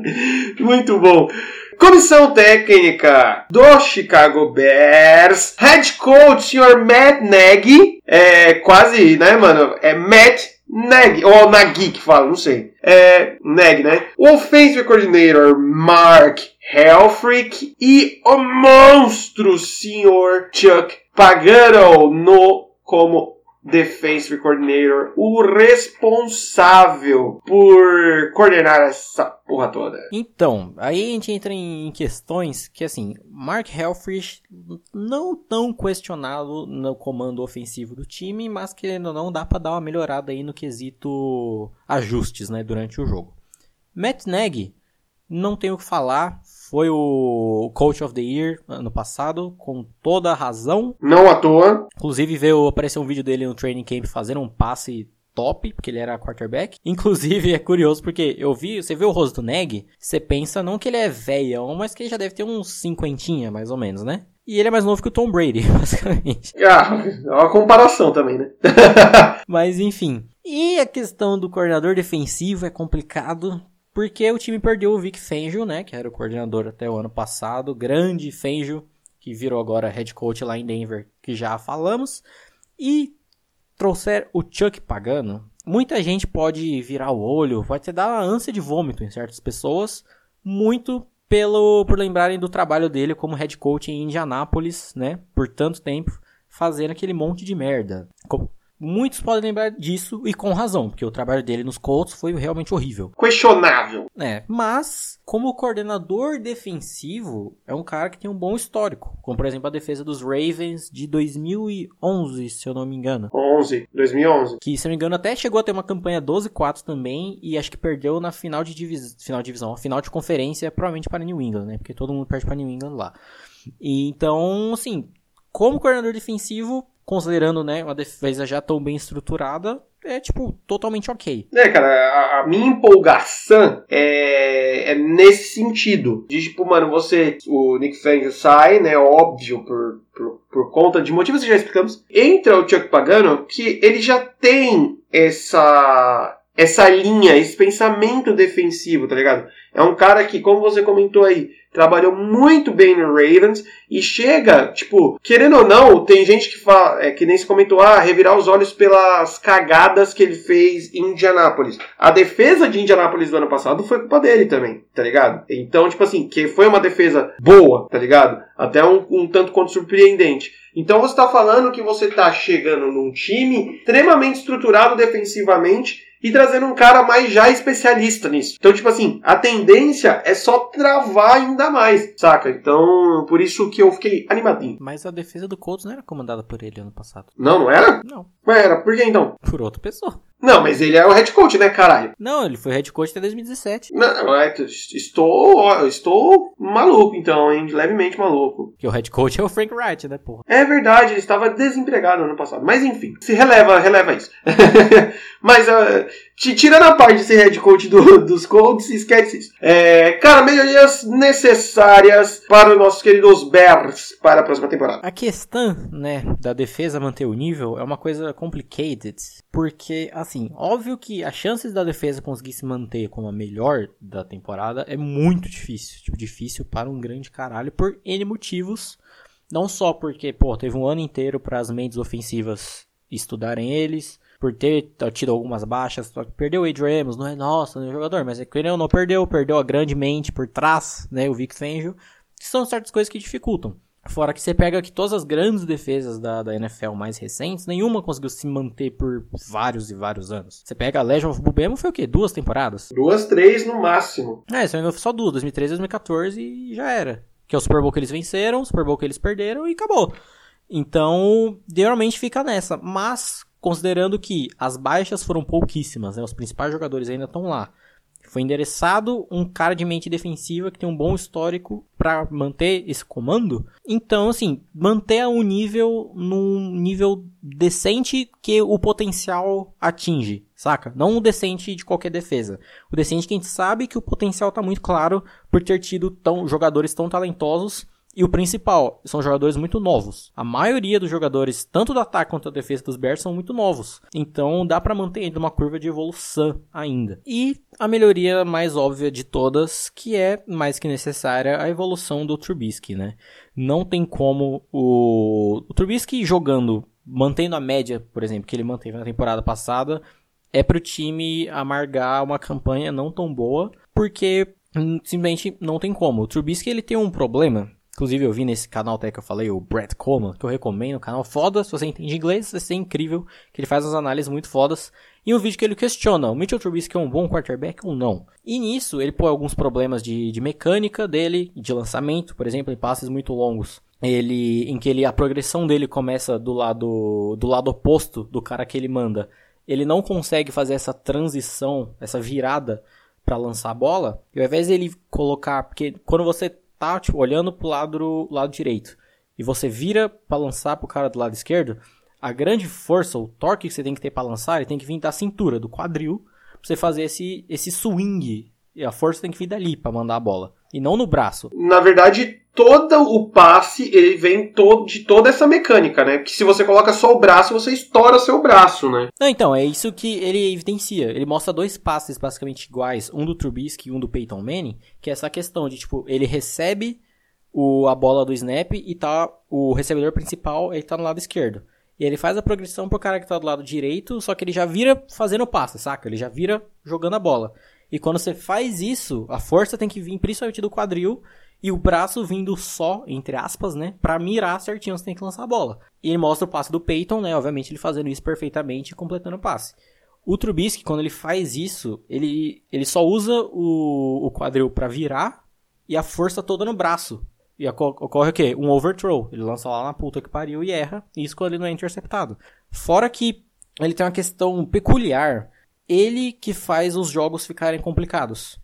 A: Muito bom. Comissão técnica do Chicago Bears. Head coach, senhor Matt Nagy. É quase, né, mano? É Matt Nagy, ou Nagy que fala, não sei. É Nagy, né? O Offensive Coordinator, Mark Helfrich. E o monstro, senhor Chuck Pagano no como Defensive Coordinator, o responsável por coordenar essa porra toda.
B: Então, aí a gente entra em questões que, assim, Mark Helfrich não tão questionado no comando ofensivo do time, mas que não dá para dar uma melhorada aí no quesito ajustes, né, durante o jogo. Matt Nagy, não tenho o que falar, foi o Coach of the Year ano passado, com toda a razão.
A: Não à toa.
B: Inclusive veio aparecer um vídeo dele no training camp fazendo um passe top, porque ele era quarterback. Inclusive, é curioso porque eu vi, você vê o rosto do Neg, você pensa não que ele é velhão, mas que ele já deve ter uns cinquentinha, mais ou menos, né? E ele é mais novo que o Tom Brady, basicamente.
A: Ah, é uma comparação também, né?
B: mas enfim. E a questão do coordenador defensivo é complicado, porque o time perdeu o Vic Fangio, né, que era o coordenador até o ano passado, grande Fangio, que virou agora head coach lá em Denver, que já falamos, e trouxer o Chuck Pagano. Muita gente pode virar o olho, pode ter dar ânsia de vômito em certas pessoas, muito pelo por lembrarem do trabalho dele como head coach em Indianápolis, né? Por tanto tempo, fazendo aquele monte de merda. Como Muitos podem lembrar disso e com razão, porque o trabalho dele nos Colts foi realmente horrível.
A: Questionável.
B: É, mas como coordenador defensivo, é um cara que tem um bom histórico, como por exemplo a defesa dos Ravens de 2011, se eu não me engano.
A: 11, 2011.
B: Que, se eu não me engano, até chegou a ter uma campanha 12-4 também e acho que perdeu na final de, divis... final de divisão, final de conferência, provavelmente para New England, né? Porque todo mundo perde para New England lá. E, então, assim, como coordenador defensivo, considerando, né, uma defesa já tão bem estruturada, é, tipo, totalmente ok.
A: É, cara, a, a minha empolgação é, é, nesse sentido. De, tipo, mano, você, o Nick Fangio sai, né, óbvio, por, por, por conta de motivos que já explicamos. Entra o Chuck Pagano, que ele já tem essa essa linha, esse pensamento defensivo, tá ligado? É um cara que, como você comentou aí, trabalhou muito bem no Ravens e chega, tipo, querendo ou não, tem gente que fala, é, que nem se comentou, ah, revirar os olhos pelas cagadas que ele fez em Indianápolis. A defesa de Indianápolis do ano passado foi culpa dele também, tá ligado? Então, tipo assim, que foi uma defesa boa, tá ligado? Até um, um tanto quanto surpreendente. Então você tá falando que você tá chegando num time extremamente estruturado defensivamente e trazendo um cara mais já especialista nisso. Então, tipo assim, a tendência é só travar ainda mais, saca? Então, por isso que eu fiquei animadinho.
B: Mas a defesa do Colts não era comandada por ele ano passado.
A: Não, não era?
B: Não.
A: Mas era, por que então?
B: Por outra pessoa.
A: Não, mas ele é o head coach, né, caralho?
B: Não, ele foi head coach até 2017.
A: Não, é, estou, estou maluco, então, hein? Levemente maluco.
B: Que o head coach é o Frank Wright, né, porra?
A: É verdade, ele estava desempregado no ano passado. Mas enfim, se releva, releva isso. mas, uh, tirando a parte de ser head coach do, dos Colts, esquece isso. É, cara, melhorias necessárias para os nossos queridos Bears para a próxima temporada.
B: A questão, né, da defesa manter o nível é uma coisa complicated. Porque, assim, óbvio que as chances da defesa conseguir se manter como a melhor da temporada é muito difícil. Tipo, difícil para um grande caralho por N motivos. Não só porque, pô, teve um ano inteiro para as mentes ofensivas estudarem eles, por ter tido algumas baixas, perdeu o Adrian Amos, não é nossa, não é jogador, mas é que ele não perdeu, perdeu a grande mente por trás, né, o Vic Fangio, são certas coisas que dificultam. Fora que você pega que todas as grandes defesas da, da NFL mais recentes, nenhuma conseguiu se manter por vários e vários anos. Você pega a Legend of Bubemo, foi o quê? Duas temporadas?
A: Duas, três no máximo.
B: É, só duas, 2013 e 2014 e já era. Que é o Super Bowl que eles venceram, o Super Bowl que eles perderam e acabou. Então, geralmente fica nessa. Mas, considerando que as baixas foram pouquíssimas, né? Os principais jogadores ainda estão lá. Foi endereçado um cara de mente defensiva que tem um bom histórico para manter esse comando. Então, assim, manter um nível num nível decente que o potencial atinge, saca? Não o decente de qualquer defesa. O decente que a gente sabe que o potencial tá muito claro por ter tido tão, jogadores tão talentosos e o principal, são jogadores muito novos. A maioria dos jogadores, tanto do ataque quanto da defesa dos Bears, são muito novos. Então dá para manter ainda uma curva de evolução ainda. E a melhoria mais óbvia de todas, que é mais que necessária, a evolução do Trubisky, né? Não tem como o, o Trubisky jogando, mantendo a média, por exemplo, que ele manteve na temporada passada, é pro time amargar uma campanha não tão boa, porque hum, simplesmente não tem como. O Trubisky ele tem um problema Inclusive eu vi nesse canal até que eu falei, o Brett Coleman, que eu recomendo, um canal foda, se você entende inglês, vai ser incrível, que ele faz umas análises muito fodas. E um vídeo que ele questiona, o Mitchell Trubisky é um bom quarterback ou não? E nisso ele põe alguns problemas de, de mecânica dele, de lançamento, por exemplo, em passes muito longos. Ele, em que ele, a progressão dele começa do lado, do lado oposto do cara que ele manda. Ele não consegue fazer essa transição, essa virada para lançar a bola. E ao invés de ele colocar, porque quando você tá tipo, olhando pro lado, lado direito e você vira para lançar pro cara do lado esquerdo, a grande força, o torque que você tem que ter para lançar, ele tem que vir da cintura, do quadril, pra você fazer esse, esse swing. E a força tem que vir dali para mandar a bola. E não no braço.
A: Na verdade, todo o passe ele vem todo, de toda essa mecânica, né? Que se você coloca só o braço, você estoura seu braço, né?
B: Não, então, é isso que ele evidencia. Ele mostra dois passes basicamente iguais, um do Trubisky e um do Peyton Manning, que é essa questão de, tipo, ele recebe o, a bola do snap e tá o recebedor principal, ele tá no lado esquerdo. E ele faz a progressão pro cara que tá do lado direito, só que ele já vira fazendo o passe, saca? Ele já vira jogando a bola. E quando você faz isso, a força tem que vir principalmente do quadril e o braço vindo só, entre aspas, né, para mirar certinho você tem que lançar a bola. E ele mostra o passe do Peyton, né, obviamente ele fazendo isso perfeitamente e completando o passe. O Trubisky, quando ele faz isso, ele, ele só usa o, o quadril para virar e a força toda no braço. E ocorre o quê? Um overthrow. Ele lança lá na puta que pariu e erra. Isso quando ele não é interceptado. Fora que ele tem uma questão peculiar. Ele que faz os jogos ficarem complicados.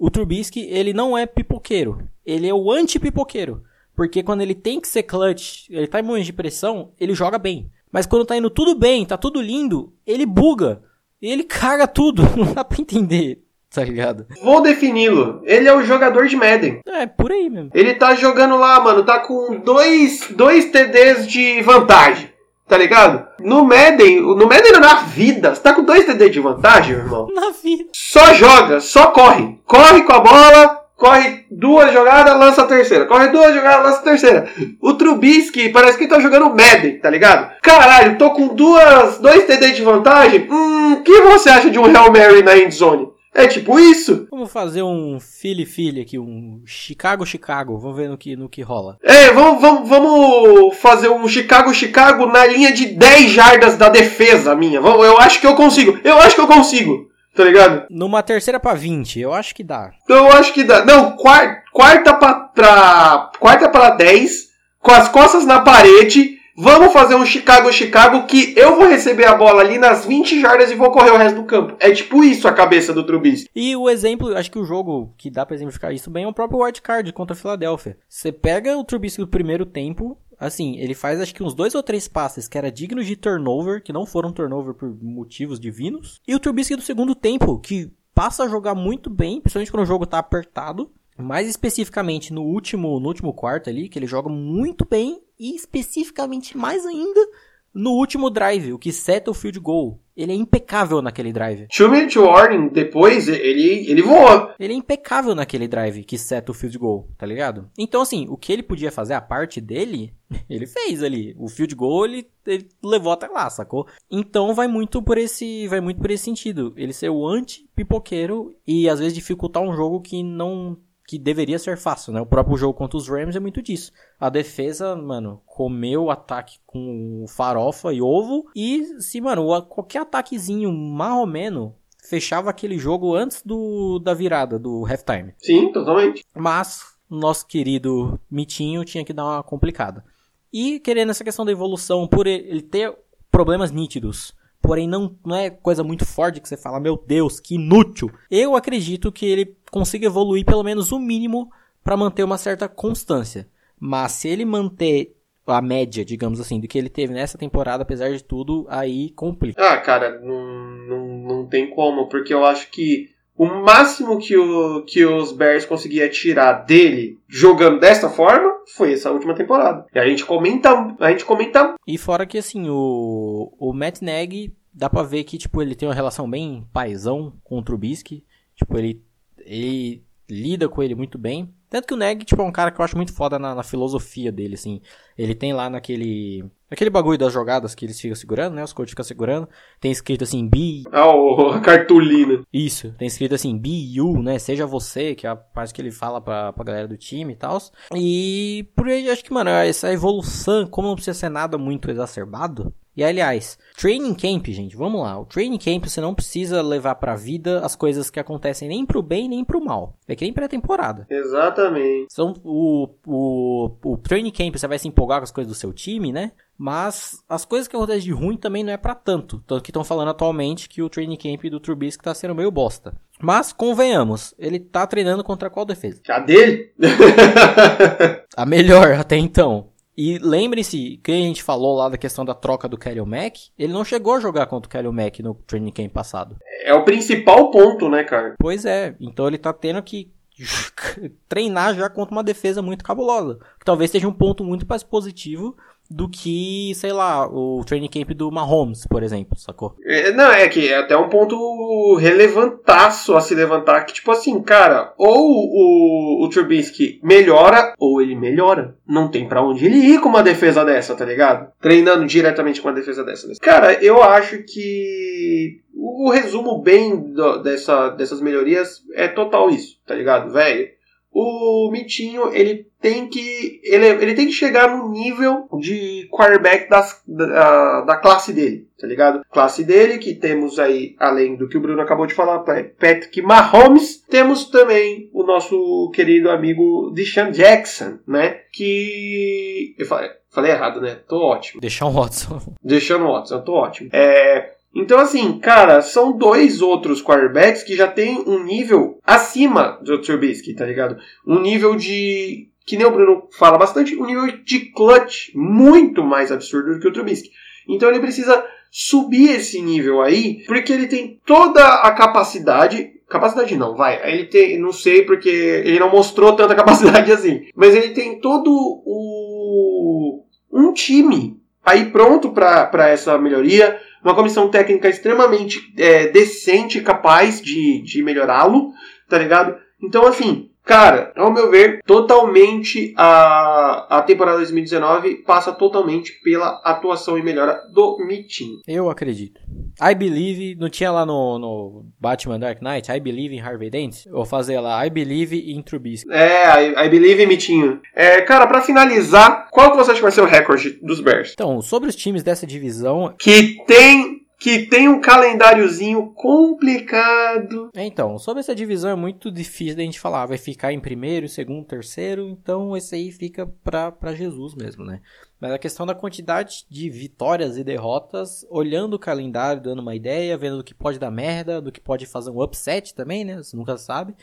B: O Trubisky, ele não é pipoqueiro. Ele é o anti-pipoqueiro. Porque quando ele tem que ser clutch, ele tá em momentos de pressão, ele joga bem. Mas quando tá indo tudo bem, tá tudo lindo, ele buga. E ele caga tudo. Não dá pra entender tá ligado?
A: Vou defini-lo. Ele é o jogador de Madden.
B: É, por aí mesmo.
A: Ele tá jogando lá, mano, tá com dois, dois TDs de vantagem. Tá ligado? No Madden, no Madden na vida, você tá com dois TDs de vantagem, meu irmão?
B: Na vida.
A: Só joga, só corre. Corre com a bola, corre duas jogadas, lança a terceira. Corre duas jogadas, lança a terceira. O Trubisky parece que tá jogando Madden, tá ligado? Caralho, tô com duas, dois TD de vantagem. Hum, o que você acha de um Hail Mary na endzone? É tipo isso.
B: Vamos fazer um filho-filho aqui, um Chicago-Chicago. Vamos ver no que, no que rola.
A: É, vamos, vamos, vamos fazer um Chicago-Chicago na linha de 10 jardas da defesa minha. Eu acho que eu consigo. Eu acho que eu consigo. Tá ligado?
B: Numa terceira pra 20, eu acho que dá.
A: Eu acho que dá. Não, quarta, quarta pra, pra, quarta pra 10, com as costas na parede Vamos fazer um Chicago-Chicago que eu vou receber a bola ali nas 20 jardas e vou correr o resto do campo. É tipo isso a cabeça do Trubisky.
B: E o exemplo, acho que o jogo que dá para exemplificar isso bem é o próprio White Card contra a Filadélfia. Você pega o Trubisky do primeiro tempo, assim, ele faz acho que uns dois ou três passes que era dignos de turnover, que não foram turnover por motivos divinos. E o Trubisky do segundo tempo, que passa a jogar muito bem, principalmente quando o jogo tá apertado. Mais especificamente no último, no último quarto ali, que ele joga muito bem e especificamente mais ainda no último drive, o que seta o field goal. Ele é impecável naquele drive.
A: Two minute warning, depois ele, ele voou.
B: Ele é impecável naquele drive que seta o field goal, tá ligado? Então, assim, o que ele podia fazer, a parte dele, ele fez ali. O field goal ele, ele levou até lá, sacou? Então vai muito por esse, vai muito por esse sentido. Ele ser o anti-pipoqueiro e às vezes dificultar um jogo que não que deveria ser fácil, né? O próprio jogo contra os Rams é muito disso. A defesa, mano, comeu o ataque com farofa e ovo. E se, mano, qualquer ataquezinho marromeno fechava aquele jogo antes do da virada, do halftime.
A: Sim, totalmente.
B: Mas nosso querido Mitinho tinha que dar uma complicada. E querendo essa questão da evolução, por ele ter problemas nítidos, porém não, não é coisa muito forte que você fala, meu Deus, que inútil. Eu acredito que ele consiga evoluir pelo menos o mínimo para manter uma certa constância. Mas se ele manter a média, digamos assim, do que ele teve nessa temporada, apesar de tudo, aí complica.
A: Ah, cara, não, não, não tem como, porque eu acho que o máximo que, o, que os Bears conseguia tirar dele jogando dessa forma foi essa última temporada. E a gente comenta, a gente comenta.
B: E fora que assim, o, o Matt Nagy dá pra ver que tipo ele tem uma relação bem paisão com o Trubisky. Tipo, ele ele lida com ele muito bem. Tanto que o Neg, tipo, é um cara que eu acho muito foda na, na, filosofia dele, assim. Ele tem lá naquele. Aquele bagulho das jogadas que eles ficam segurando, né? Os coaches ficam segurando. Tem escrito assim, be.
A: Ah, o, a cartolina.
B: Isso. Tem escrito assim, be you, né? Seja você, que é a parte que ele fala pra, pra galera do time e tal. E por aí, acho que, mano, essa evolução, como não precisa ser nada muito exacerbado, e aliás, training camp, gente, vamos lá. O training camp você não precisa levar pra vida as coisas que acontecem nem pro bem nem pro mal. É que nem pré-temporada.
A: Exatamente.
B: Então, o, o, o training camp você vai se empolgar com as coisas do seu time, né? Mas as coisas que acontecem de ruim também não é para tanto. Tanto que estão falando atualmente que o training camp do Trubisky tá sendo meio bosta. Mas, convenhamos, ele tá treinando contra qual defesa?
A: A dele?
B: a melhor até então. E lembre-se que a gente falou lá da questão da troca do Kelly Mack, ele não chegou a jogar contra o Kelly Mack no training camp passado.
A: É o principal ponto, né, cara?
B: Pois é, então ele tá tendo que treinar já contra uma defesa muito cabulosa. Que talvez seja um ponto muito mais positivo do que, sei lá, o training camp do Mahomes, por exemplo, sacou?
A: É, não, é que é até um ponto relevantaço a se levantar, que tipo assim, cara, ou o, o Trubisky melhora, ou ele melhora. Não tem para onde ele ir com uma defesa dessa, tá ligado? Treinando diretamente com uma defesa dessa. Cara, eu acho que o, o resumo bem do, dessa, dessas melhorias é total isso, tá ligado, velho? O Mitinho, ele tem que ele, ele tem que chegar no nível de quarterback das, da, da classe dele, tá ligado? Classe dele, que temos aí, além do que o Bruno acabou de falar, Patrick Mahomes, temos também o nosso querido amigo Deshaun Jackson, né? Que... Eu falei, falei errado, né? Tô ótimo.
B: Deshaun Watson.
A: Deshaun Watson, tô ótimo. É... Então, assim, cara, são dois outros quarterbacks que já tem um nível acima do Trubisky, tá ligado? Um nível de. Que nem o Bruno fala bastante, um nível de clutch muito mais absurdo do que o Trubisky. Então ele precisa subir esse nível aí, porque ele tem toda a capacidade. Capacidade não, vai. Ele tem. Não sei porque ele não mostrou tanta capacidade assim. Mas ele tem todo o. um time aí pronto para essa melhoria uma comissão técnica extremamente é, decente capaz de, de melhorá-lo, tá ligado? Então, assim, Cara, ao meu ver, totalmente a, a temporada 2019 passa totalmente pela atuação e melhora do Mitin.
B: Eu acredito. I Believe, não tinha lá no, no Batman Dark Knight, I Believe in Harvey Dent? Vou fazer lá, I Believe in Trubisky.
A: É, I, I Believe in Mitinho. É, cara, para finalizar, qual que você acha que vai ser o recorde dos Bears?
B: Então, sobre os times dessa divisão...
A: Que tem que tem um calendáriozinho complicado.
B: É, então, sobre essa divisão é muito difícil da gente falar. Vai ficar em primeiro, segundo, terceiro, então esse aí fica pra, pra Jesus mesmo, né? Mas a questão da quantidade de vitórias e derrotas, olhando o calendário, dando uma ideia, vendo do que pode dar merda, do que pode fazer um upset também, né? Você nunca sabe.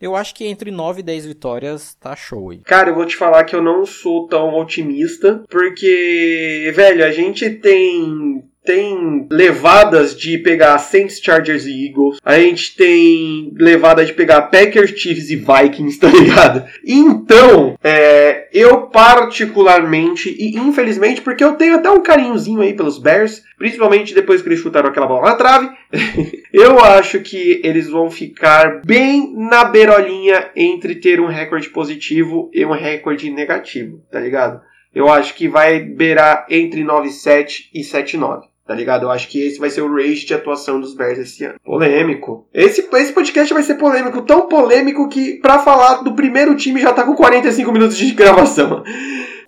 B: Eu acho que entre 9 e 10 vitórias tá show aí.
A: Cara, eu vou te falar que eu não sou tão otimista, porque, velho, a gente tem tem levadas de pegar Saints, Chargers e Eagles. A gente tem levada de pegar Packers, Chiefs e Vikings, tá ligado? Então, é, eu particularmente, e infelizmente, porque eu tenho até um carinhozinho aí pelos Bears, principalmente depois que eles chutaram aquela bola na trave, eu acho que eles vão ficar bem na beirolinha entre ter um recorde positivo e um recorde negativo, tá ligado? Eu acho que vai beirar entre 9-7 e 7-9 tá ligado? Eu acho que esse vai ser o range de atuação dos Bears esse ano. Polêmico. Esse, esse podcast vai ser polêmico, tão polêmico que pra falar do primeiro time já tá com 45 minutos de gravação.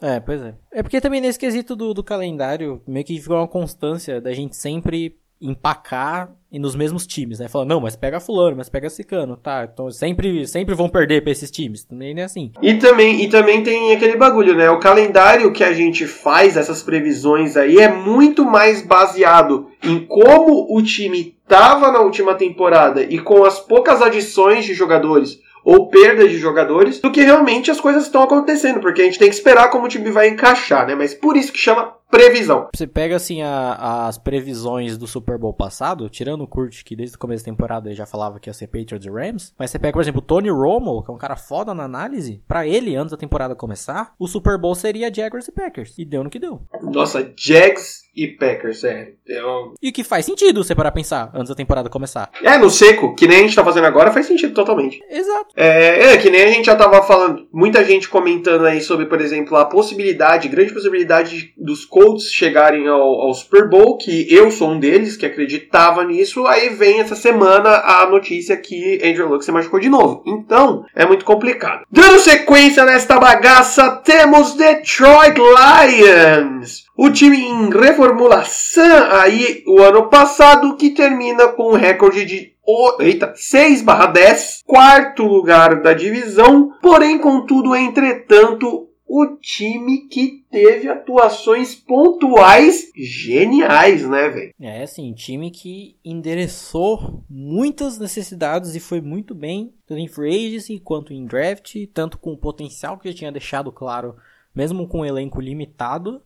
B: É, pois é. É porque também nesse quesito do, do calendário, meio que ficou uma constância da gente sempre empacar e nos mesmos times, né? Falando, não, mas pega fulano, mas pega cicano, tá? Então sempre, sempre vão perder pra esses times. Nem é assim.
A: E também, e também tem aquele bagulho, né? O calendário que a gente faz, essas previsões aí, é muito mais baseado em como o time tava na última temporada e com as poucas adições de jogadores ou perda de jogadores do que realmente as coisas estão acontecendo, porque a gente tem que esperar como o time vai encaixar, né? Mas por isso que chama previsão.
B: Você pega assim a, as previsões do Super Bowl passado, tirando o Kurt, que desde o começo da temporada já falava que ia ser Patriots e Rams, mas você pega, por exemplo, o Tony Romo, que é um cara foda na análise, para ele, antes da temporada começar, o Super Bowl seria Jaguars e Packers. E deu no que deu.
A: Nossa, Jags e Packers, é. Eu...
B: E que faz sentido você parar a pensar antes da temporada começar.
A: É, no seco, que nem a gente tá fazendo agora, faz sentido totalmente.
B: Exato.
A: É, é, que nem a gente já tava falando, muita gente comentando aí sobre, por exemplo, a possibilidade, grande possibilidade dos Colts chegarem ao, ao, Super Bowl, que eu sou um deles que acreditava nisso, aí vem essa semana a notícia que Andrew Luck se machucou de novo. Então, é muito complicado. Dando sequência nesta bagaça, temos Detroit Lions. O time em reformulação aí o ano passado que termina com um recorde de eita, 6 10, quarto lugar da divisão, porém, contudo, entretanto, o time que teve atuações pontuais geniais, né, velho?
B: É, assim, time que endereçou muitas necessidades e foi muito bem, tanto em free agency quanto em draft, tanto com o potencial que já tinha deixado claro, mesmo com um elenco limitado.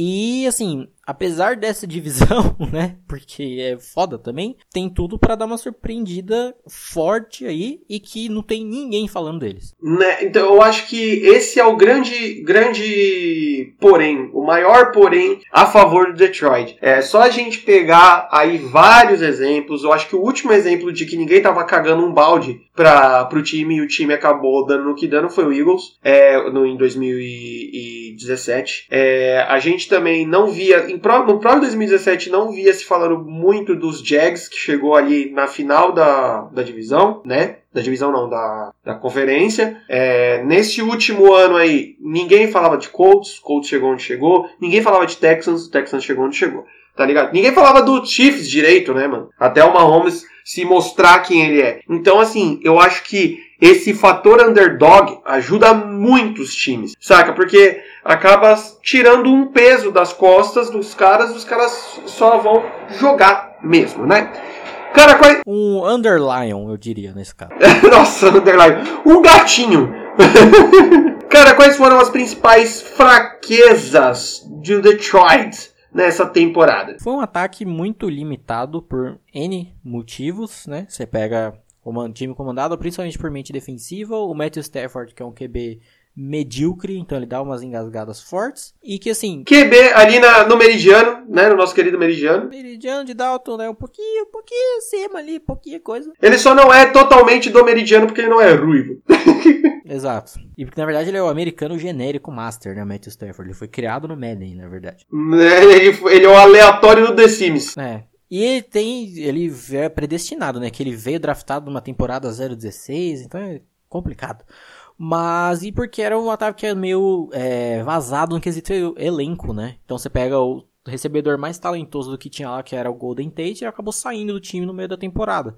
B: E assim, apesar dessa divisão, né? Porque é foda também, tem tudo para dar uma surpreendida forte aí e que não tem ninguém falando deles.
A: Né? Então eu acho que esse é o grande, grande porém, o maior porém a favor do Detroit. É só a gente pegar aí vários exemplos. Eu acho que o último exemplo de que ninguém tava cagando um balde para o time e o time acabou dando no que dando foi o Eagles é, no, em 2017. É, a gente também não via, no próprio 2017 não via se falando muito dos Jags, que chegou ali na final da, da divisão, né? Da divisão não, da, da conferência. É, nesse último ano aí, ninguém falava de Colts, Colts chegou onde chegou. Ninguém falava de Texans, Texans chegou onde chegou. Tá ligado? Ninguém falava do Chiefs direito, né, mano? Até o Mahomes se mostrar quem ele é. Então, assim, eu acho que esse fator underdog ajuda muito os times, saca? Porque acaba tirando um peso das costas dos caras, os caras só vão jogar mesmo, né?
B: Cara, qual... Um underlion, eu diria, nesse caso.
A: Nossa, underlion. Um gatinho. Cara, quais foram as principais fraquezas de Detroit nessa temporada?
B: Foi um ataque muito limitado por N motivos, né? Você pega o time comandado principalmente por mente defensiva, o Matthew Stafford, que é um QB medíocre, então ele dá umas engasgadas fortes. E que assim.
A: QB ali na, no Meridiano, né? No nosso querido Meridiano.
B: Meridiano de Dalton, né? Um pouquinho, um pouquinho acima ali, pouquinha coisa.
A: Ele só não é totalmente do Meridiano porque ele não é ruivo.
B: Exato. E porque na verdade ele é o americano genérico master, né? Matthew Stafford. Ele foi criado no Madden, na verdade.
A: É, ele, ele é o aleatório do The Sims.
B: É. E ele tem. Ele é predestinado, né? Que ele veio draftado numa temporada 016, então é complicado. Mas e porque era um ataque que é meio é, vazado no quesito elenco, né? Então você pega o recebedor mais talentoso do que tinha lá, que era o Golden Tate, e acabou saindo do time no meio da temporada.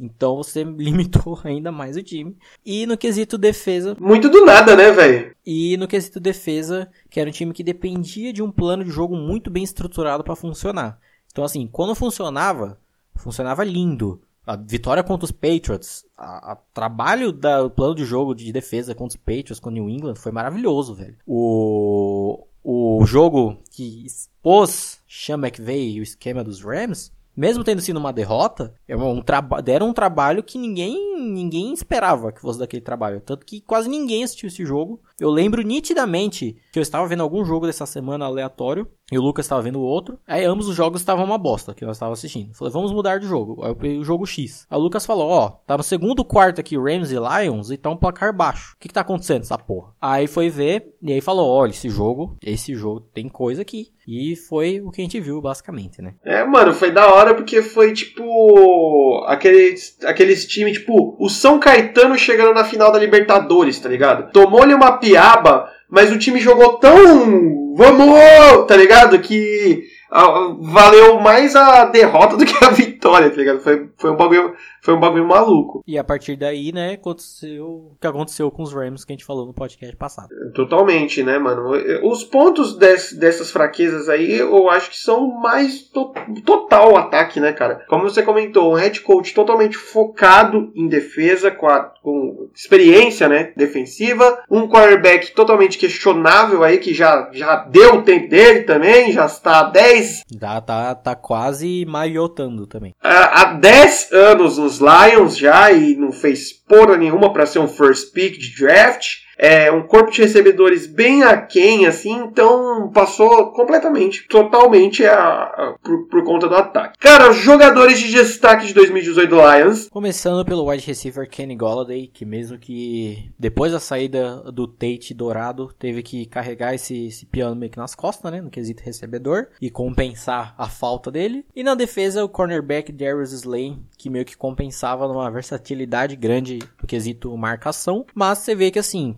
B: Então você limitou ainda mais o time. E no quesito defesa.
A: Muito do nada, né, velho?
B: E no quesito defesa, que era um time que dependia de um plano de jogo muito bem estruturado para funcionar. Então, assim, quando funcionava, funcionava lindo a vitória contra os Patriots, o trabalho do plano de jogo de defesa contra os Patriots, com o New England, foi maravilhoso, velho. O, o jogo que expôs Sean McVay e o esquema dos Rams mesmo tendo sido uma derrota, é um deram um trabalho que ninguém ninguém esperava que fosse daquele trabalho. Tanto que quase ninguém assistiu esse jogo. Eu lembro nitidamente que eu estava vendo algum jogo dessa semana aleatório e o Lucas estava vendo outro. Aí ambos os jogos estavam uma bosta que nós estávamos assistindo. falei, vamos mudar de jogo. Aí eu peguei o jogo X. Aí o Lucas falou: Ó, tá no segundo quarto aqui Rams e Lions e tá um placar baixo. O que, que tá acontecendo essa porra? Aí foi ver e aí falou: olha, esse jogo, esse jogo tem coisa aqui. E foi o que a gente viu, basicamente, né?
A: É, mano, foi da hora porque foi tipo. Aqueles, aqueles times, tipo, o São Caetano chegando na final da Libertadores, tá ligado? Tomou-lhe uma piaba, mas o time jogou tão. Vamos! Tá ligado? Que valeu mais a derrota do que a vitória, tá ligado? Foi, foi, um bagulho, foi um bagulho maluco.
B: E a partir daí, né, aconteceu o que aconteceu com os Rams que a gente falou no podcast passado.
A: Totalmente, né, mano? Os pontos des, dessas fraquezas aí, eu acho que são mais to, total o ataque, né, cara? Como você comentou, um head coach totalmente focado em defesa, com, a, com experiência, né, defensiva, um quarterback totalmente questionável aí, que já, já deu o tempo dele também, já está há 10 10.
B: Tá, tá, tá quase maiotando também.
A: Há 10 anos nos Lions já e não fez porra nenhuma para ser um first pick de draft é, um corpo de recebedores bem aquém, assim, então passou completamente, totalmente a, a por, por, conta do ataque. Cara, jogadores de destaque de 2018 do Lions.
B: Começando pelo wide receiver Kenny Golladay, que mesmo que depois da saída do Tate dourado, teve que carregar esse, esse piano meio que nas costas, né, no quesito recebedor, e compensar a falta dele. E na defesa, o cornerback Darius Slay, que meio que compensava numa versatilidade grande no quesito marcação, mas você vê que assim,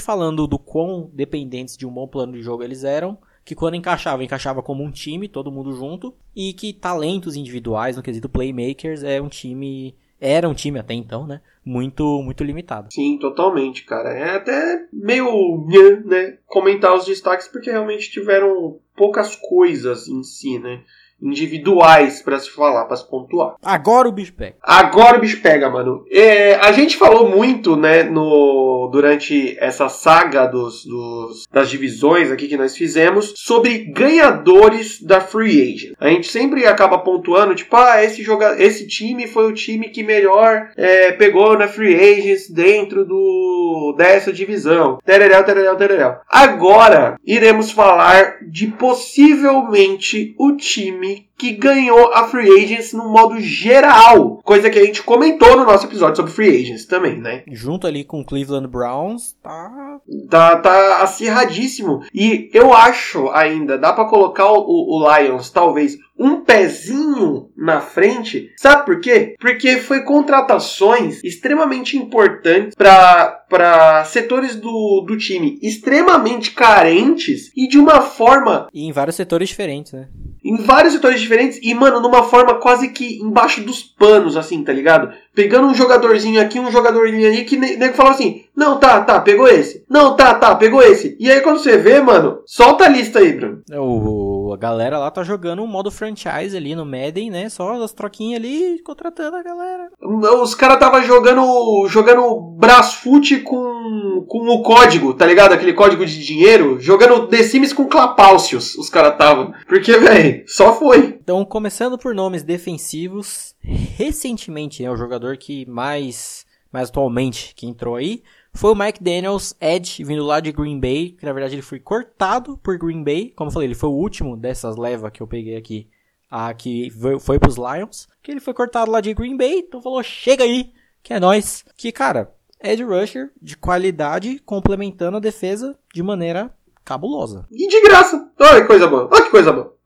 B: falando do quão dependentes de um bom plano de jogo eles eram, que quando encaixava, encaixava como um time, todo mundo junto, e que talentos individuais, no quesito playmakers, é um time era um time até então, né? Muito, muito limitado.
A: Sim, totalmente, cara. É até meio, né? Comentar os destaques porque realmente tiveram poucas coisas em si, né? Individuais para se falar, para se pontuar.
B: Agora o bicho pega.
A: Agora o bicho pega, mano. É, a gente falou muito, né, no durante essa saga dos, dos, das divisões aqui que nós fizemos sobre ganhadores da free agent. A gente sempre acaba pontuando, tipo, ah, esse joga, esse time foi o time que melhor é, pegou na free agents dentro do dessa divisão. Tereréu, tereréu, tereréu. Agora iremos falar de possivelmente o time time que ganhou a Free Agents no modo geral. Coisa que a gente comentou no nosso episódio sobre Free Agents também, né?
B: Junto ali com o Cleveland Browns, tá.
A: Tá, tá acirradíssimo. E eu acho ainda, dá para colocar o, o Lions talvez um pezinho na frente. Sabe por quê? Porque foi contratações extremamente importantes para setores do, do time extremamente carentes e de uma forma.
B: E em vários setores diferentes, né?
A: Em vários setores diferentes e, mano, numa forma quase que embaixo dos panos, assim, tá ligado? Pegando um jogadorzinho aqui, um jogadorzinho ali, que nego falou assim: Não, tá, tá, pegou esse. Não, tá, tá, pegou esse. E aí quando você vê, mano, solta a lista aí, Bruno.
B: O, a galera lá tá jogando um modo franchise ali no Madden, né? Só as troquinhas ali, contratando a galera.
A: Os caras tava jogando jogando Brasfoot com, com o código, tá ligado? Aquele código de dinheiro. Jogando The Sims com Clapaucios, os caras tava. Porque, velho, só foi.
B: Então, começando por nomes defensivos, recentemente é o jogador que mais, mais atualmente que entrou aí foi o Mike Daniels, Edge, vindo lá de Green Bay, que na verdade ele foi cortado por Green Bay, como eu falei, ele foi o último dessas levas que eu peguei aqui, a que foi pros Lions, que ele foi cortado lá de Green Bay, então falou, chega aí, que é nós. Que, cara, Ed Rusher de qualidade, complementando a defesa de maneira cabulosa.
A: E de graça. Olha que coisa boa. Olha que coisa boa.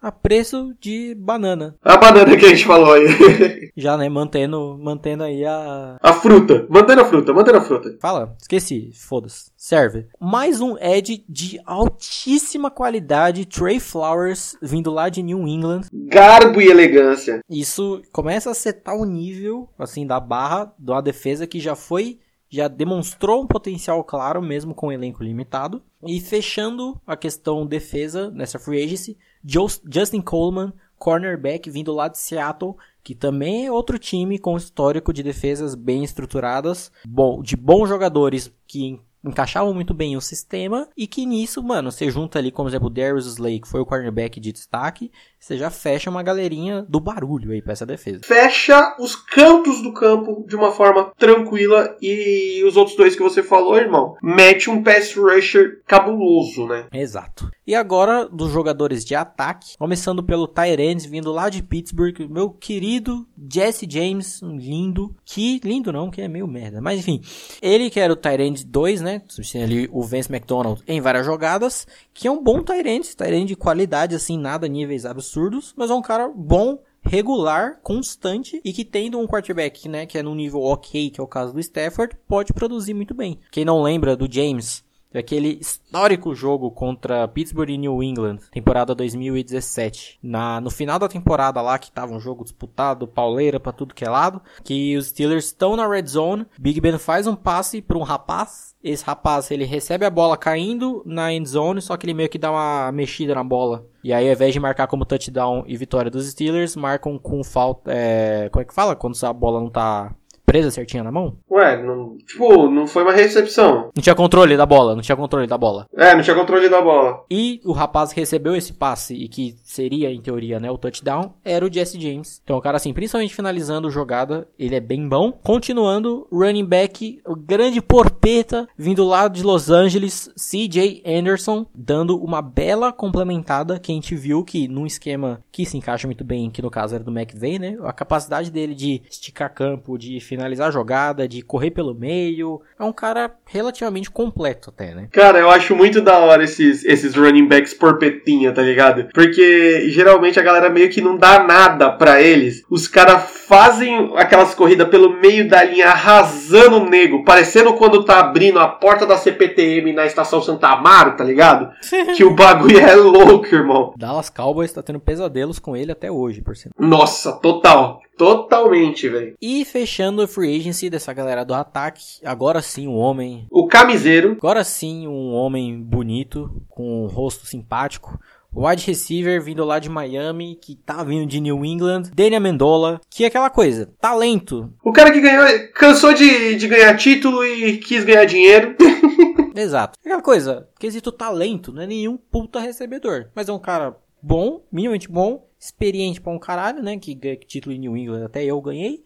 B: A preço de banana.
A: A banana que a gente falou aí.
B: Já, né? Mantendo, mantendo aí a.
A: A fruta. Mantendo a fruta, mantendo a fruta.
B: Fala, esqueci. Foda-se. Serve. Mais um Ed de altíssima qualidade. Trey Flowers, vindo lá de New England.
A: Garbo e elegância.
B: Isso começa a setar o nível, assim, da barra de uma defesa que já foi já demonstrou um potencial claro, mesmo com um elenco limitado. E fechando a questão defesa nessa free agency, Justin Coleman, cornerback vindo lá de Seattle, que também é outro time com histórico de defesas bem estruturadas, bom, de bons jogadores que encaixavam muito bem o sistema e que nisso, mano, você junta ali, como exemplo, o Darius Slay, que foi o cornerback de destaque, você já fecha uma galerinha do barulho aí pra essa defesa.
A: Fecha os cantos do campo de uma forma tranquila e os outros dois que você falou, irmão, mete um pass rusher cabuloso, né?
B: Exato. E agora dos jogadores de ataque, começando pelo Tyrants vindo lá de Pittsburgh, meu querido Jesse James, lindo, que lindo não, que é meio merda, mas enfim, ele que era o Tyrant 2, né? Né? Substituindo ali o Vance McDonald em várias jogadas, que é um bom Tyrant, Tyrant de qualidade, assim, nada níveis absurdos, mas é um cara bom, regular, constante e que tendo um quarterback, né, que é no nível ok, que é o caso do Stafford, pode produzir muito bem. Quem não lembra do James, aquele histórico jogo contra Pittsburgh e New England, temporada 2017. Na, no final da temporada lá, que tava um jogo disputado, pauleira pra tudo que é lado, que os Steelers estão na red zone, Big Ben faz um passe para um rapaz, esse rapaz, ele recebe a bola caindo na end zone, só que ele meio que dá uma mexida na bola. E aí, ao invés de marcar como touchdown e vitória dos Steelers, marcam com falta, é, como é que fala? Quando a bola não tá presa certinha na mão?
A: Ué, não, tipo, não foi uma recepção.
B: Não tinha controle da bola, não tinha controle da bola.
A: É, não tinha controle da bola.
B: E o rapaz que recebeu esse passe e que seria, em teoria, né, o touchdown, era o Jesse James. Então, o cara, assim, principalmente finalizando jogada, ele é bem bom. Continuando, running back, o grande porpeta, vindo lá de Los Angeles, CJ Anderson, dando uma bela complementada que a gente viu que num esquema que se encaixa muito bem, que no caso era do McVay, né, a capacidade dele de esticar campo, de finalizar a jogada, de correr pelo meio. É um cara relativamente completo até, né?
A: Cara, eu acho muito da hora esses, esses running backs porpetinha, tá ligado? Porque geralmente a galera meio que não dá nada para eles. Os caras fazem aquelas corridas pelo meio da linha, arrasando o nego, parecendo quando tá abrindo a porta da CPTM na estação Santa Amaro, tá ligado? que o bagulho é louco, irmão.
B: Dallas Cowboys tá tendo pesadelos com ele até hoje, por cima.
A: Nossa, total. Totalmente, velho.
B: E fechando a free agency dessa galera do ataque, agora sim um homem.
A: O camiseiro.
B: Agora sim um homem bonito, com um rosto simpático. Wide receiver vindo lá de Miami, que tá vindo de New England. Daniel Amendola, que é aquela coisa, talento.
A: O cara que ganhou, cansou de, de ganhar título e quis ganhar dinheiro.
B: Exato. Aquela coisa, quesito talento, não é nenhum puta recebedor. Mas é um cara bom, minimamente bom, experiente pra um caralho, né? Que título em New England, até eu ganhei.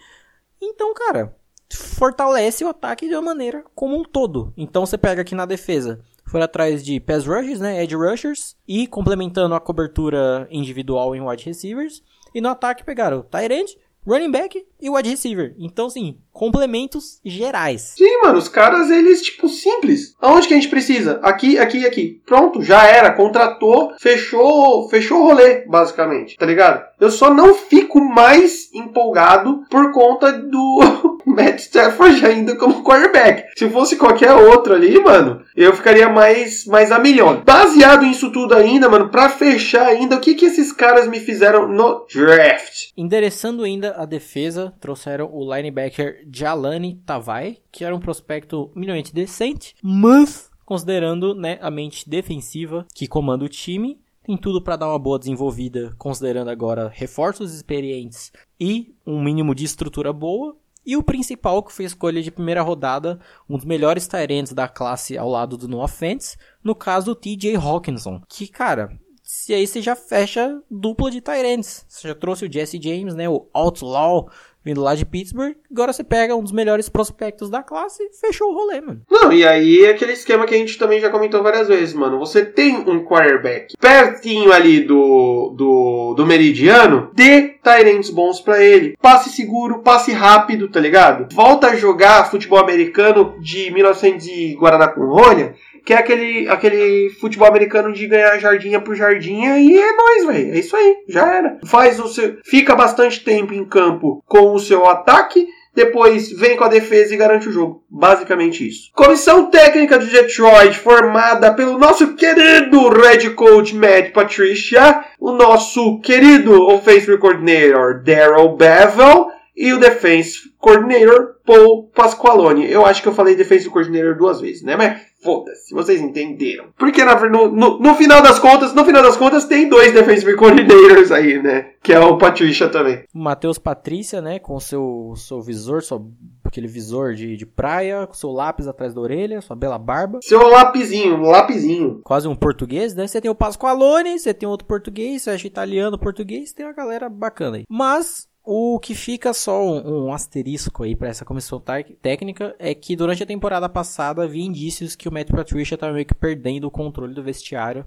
B: Então, cara, fortalece o ataque de uma maneira como um todo. Então você pega aqui na defesa foram atrás de pass rushers, né, edge rushers, e complementando a cobertura individual em wide receivers. E no ataque pegaram tight end, running back e wide receiver. Então, sim, complementos gerais.
A: Sim, mano, os caras, eles, tipo, simples. Aonde que a gente precisa? Aqui, aqui e aqui. Pronto, já era. Contratou, fechou, fechou o rolê, basicamente. Tá ligado? Eu só não fico mais empolgado por conta do Matt Stafford ainda como quarterback. Se fosse qualquer outro ali, mano, eu ficaria mais, mais a milhão. Baseado nisso tudo ainda, mano, pra fechar ainda, o que que esses caras me fizeram no draft?
B: Endereçando ainda a defesa, trouxeram o linebacker Jalani Tavai, que era um prospecto minimamente decente, mas considerando né, a mente defensiva que comanda o time, tem tudo para dar uma boa desenvolvida, considerando agora reforços experientes e um mínimo de estrutura boa. E o principal, que foi escolha de primeira rodada, um dos melhores Tyrants da classe ao lado do No Offense, no caso do TJ Hawkinson. Que, cara, se aí você já fecha dupla de Tyrants. Você já trouxe o Jesse James, né, o Outlaw, vindo lá de Pittsburgh. Agora você pega um dos melhores prospectos da classe e fechou o rolê, mano.
A: Não, e aí é aquele esquema que a gente também já comentou várias vezes, mano. Você tem um quarterback pertinho ali do, do, do meridiano, dê Tyrants bons para ele. Passe seguro, passe rápido, tá ligado? Volta a jogar futebol americano de 1900 e Guaraná com rolha que é aquele, aquele futebol americano de ganhar jardinha por jardinha e é nóis, velho. É isso aí, já era. Faz o seu. Fica bastante tempo em campo com o seu ataque. Depois vem com a defesa e garante o jogo. Basicamente isso. Comissão técnica de Detroit, formada pelo nosso querido Red Coach Matt Patricia, o nosso querido Offensive Coordinator Daryl Bevel e o Defense Coordinator Paul Pasqualone. Eu acho que eu falei Defensive Coordinator duas vezes, né? Mas Foda-se, vocês entenderam. Porque no, no, no, final das contas, no final das contas, tem dois defensive coordinators aí, né? Que é o Patrícia também.
B: Matheus Patrícia, né? Com seu, seu visor, seu, aquele visor de, de praia, com seu lápis atrás da orelha, sua bela barba.
A: Seu lapizinho, um lapizinho.
B: Quase um português, né? Você tem o Pasqualone, você tem outro português, você acha italiano, português, tem uma galera bacana aí. Mas o que fica só um, um asterisco aí para essa comissão técnica é que durante a temporada passada havia indícios que o Matt Patricia estava meio que perdendo o controle do vestiário,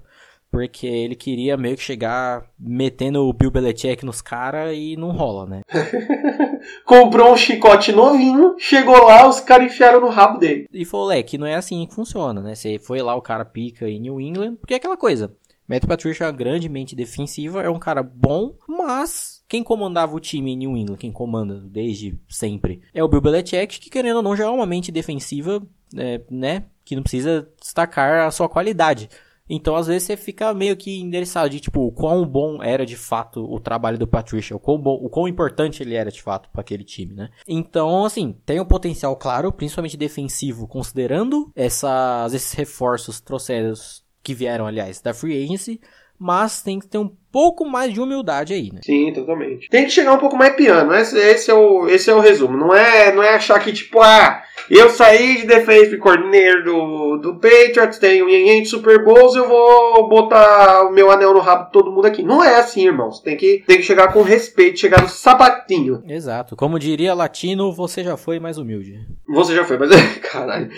B: porque ele queria meio que chegar metendo o Bill Belichick nos caras e não rola, né?
A: Comprou um chicote novinho, chegou lá, os caras enfiaram no rabo dele.
B: E falou, é, que não é assim que funciona, né? Você foi lá, o cara pica em New England, porque é aquela coisa. Matt Patricia é uma grande mente defensiva, é um cara bom, mas quem comandava o time em New England, quem comanda desde sempre, é o Bill Belichick, que querendo ou não já é uma mente defensiva, é, né, que não precisa destacar a sua qualidade. Então, às vezes, você fica meio que endereçado de, tipo, o quão bom era de fato o trabalho do Patricia, o quão, bom, o quão importante ele era de fato para aquele time, né? Então, assim, tem um potencial claro, principalmente defensivo, considerando essas, esses reforços trouxedos que vieram, aliás, da Free Agency, mas tem que ter um pouco mais de humildade aí, né?
A: Sim, totalmente. Tem que chegar um pouco mais piano, esse, esse, é, o, esse é o resumo. Não é, não é achar que, tipo, ah, eu saí de defensive coordinator do, do Patriots, tenho 500 Super Bowls, eu vou botar o meu anel no rabo de todo mundo aqui. Não é assim, irmãos. Tem que, tem que chegar com respeito, chegar no sapatinho.
B: Exato. Como diria latino, você já foi mais humilde.
A: Você já foi, mas... Caralho.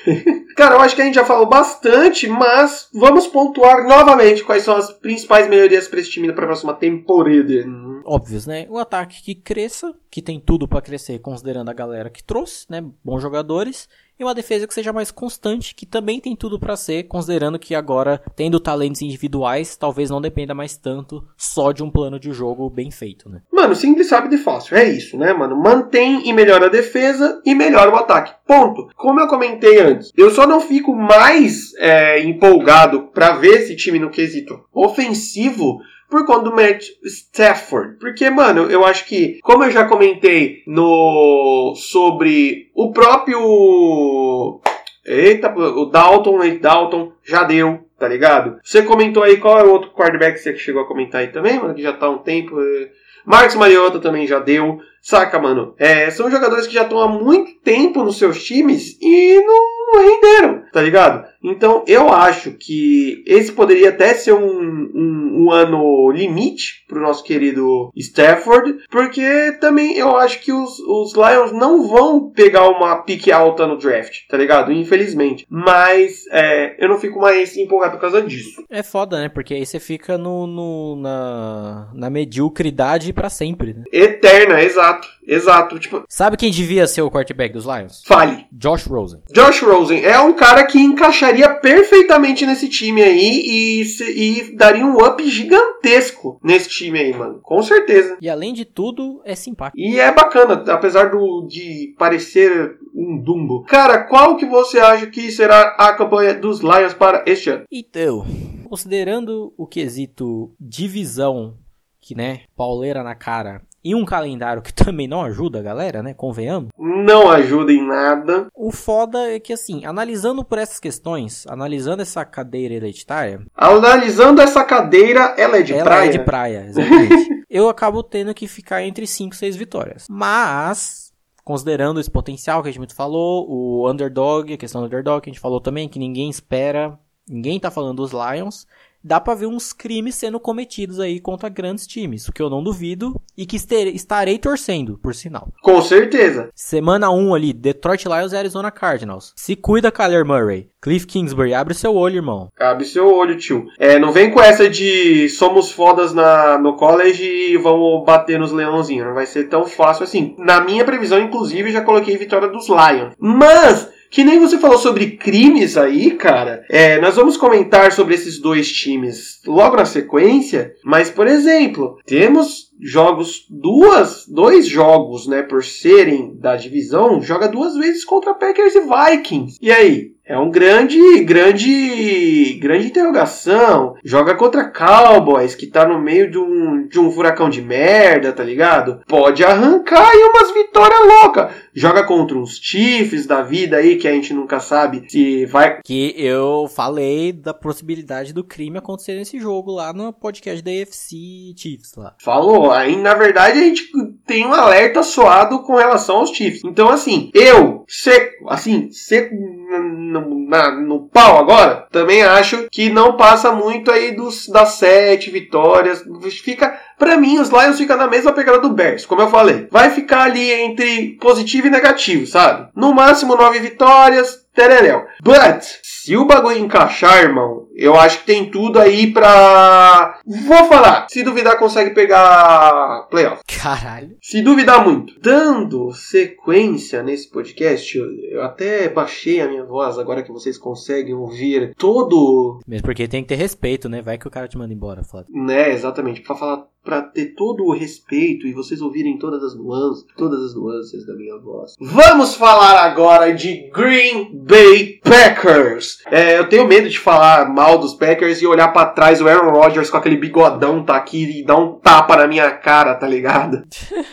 A: Cara, eu acho que a gente já falou bastante, mas vamos pontuar novamente quais são as principais melhorias para esse time para a próxima temporada.
B: Óbvios, né? O ataque que cresça, que tem tudo para crescer, considerando a galera que trouxe, né? Bons jogadores uma defesa que seja mais constante, que também tem tudo para ser, considerando que agora, tendo talentos individuais, talvez não dependa mais tanto só de um plano de jogo bem feito, né?
A: Mano, simples, sabe e fácil. É isso, né, mano? Mantém e melhora a defesa e melhora o ataque. Ponto. Como eu comentei antes, eu só não fico mais é, empolgado para ver esse time no quesito ofensivo por conta do Matt Stafford. Porque, mano, eu acho que, como eu já comentei no sobre o próprio. Eita, o Dalton, o Dalton já deu, tá ligado? Você comentou aí qual é o outro quarterback que você chegou a comentar aí também, mano, que já tá um tempo. É, Marcos Mariota também já deu. Saca, mano? É, são jogadores que já estão há muito tempo nos seus times e não renderam, tá ligado? Então eu acho que esse poderia até ser um, um, um ano limite pro nosso querido Stafford, porque também eu acho que os, os Lions não vão pegar uma pique alta no draft, tá ligado? Infelizmente. Mas é, eu não fico mais empolgado por causa disso.
B: É foda, né? Porque aí você fica no, no na, na mediocridade para sempre, né?
A: Eterna, exato. Exato. Tipo,
B: Sabe quem devia ser o quarterback dos Lions?
A: fale.
B: Josh Rosen.
A: Josh Rosen é um cara que encaixaria perfeitamente nesse time aí e, e daria um up gigantesco nesse time aí, mano. Com certeza.
B: E além de tudo, é simpático.
A: E é bacana, apesar do, de parecer um Dumbo. Cara, qual que você acha que será a campanha dos Lions para este ano?
B: Então, considerando o quesito divisão, que né, pauleira na cara, e um calendário que também não ajuda a galera, né, convenhamos.
A: Não ajuda em nada.
B: O foda é que assim, analisando por essas questões, analisando essa cadeira hereditária,
A: Analisando essa cadeira, ela é de
B: ela
A: praia?
B: é de praia, exatamente. eu acabo tendo que ficar entre 5 e 6 vitórias. Mas, considerando esse potencial que a gente falou, o underdog, a questão do underdog que a gente falou também, que ninguém espera, ninguém tá falando dos Lions, dá pra ver uns crimes sendo cometidos aí contra grandes times, o que eu não duvido e que estarei torcendo, por sinal.
A: Com certeza.
B: Semana 1 ali, Detroit Lions e Arizona Cardinals. Se cuida, Kyler Murray. Cliff Kingsbury, abre seu olho, irmão.
A: Cabe seu olho, tio. É, não vem com essa de somos fodas na, no college e vamos bater nos leãozinhos. Não vai ser tão fácil assim. Na minha previsão, inclusive, já coloquei vitória dos Lions. Mas, que nem você falou sobre crimes aí, cara, é, nós vamos comentar sobre esses dois times logo na sequência. Mas, por exemplo, temos jogos, duas, dois jogos, né, por serem da divisão, joga duas vezes contra Packers e Vikings. E aí? É um grande, grande, grande interrogação. Joga contra Cowboys, que tá no meio de um, de um furacão de merda, tá ligado? Pode arrancar aí umas vitórias loucas. Joga contra uns Chiefs da vida aí, que a gente nunca sabe se vai.
B: Que eu falei da possibilidade do crime acontecer nesse jogo lá no podcast da AFC Chiefs lá.
A: Falou. Aí, na verdade, a gente tem um alerta soado com relação aos Chiefs. Então, assim, eu, seco, assim, seco no, na- no pau agora, também acho que não passa muito aí dos, das sete vitórias. Fica, pra mim, os Lions ficam na mesma pegada do Bears, como eu falei. Vai ficar ali entre positivo e negativo, sabe? No máximo nove vitórias, tereréu. But, se o bagulho encaixar, irmão, eu acho que tem tudo aí pra. Vou falar. Se duvidar, consegue pegar playoff.
B: Caralho.
A: Se duvidar muito. Dando sequência nesse podcast, eu, eu até baixei a minha voz agora que vocês conseguem ouvir todo.
B: Mesmo porque tem que ter respeito, né? Vai que o cara te manda embora, foda.
A: Né, exatamente, pra falar, pra ter todo o respeito e vocês ouvirem todas as nuances, todas as nuances da minha voz. Vamos falar agora de Green Bay Packers. É, eu tenho medo de falar mal dos Packers e olhar pra trás o Aaron Rodgers com aquele bigodão tá aqui e dar um tapa na minha cara, tá ligado?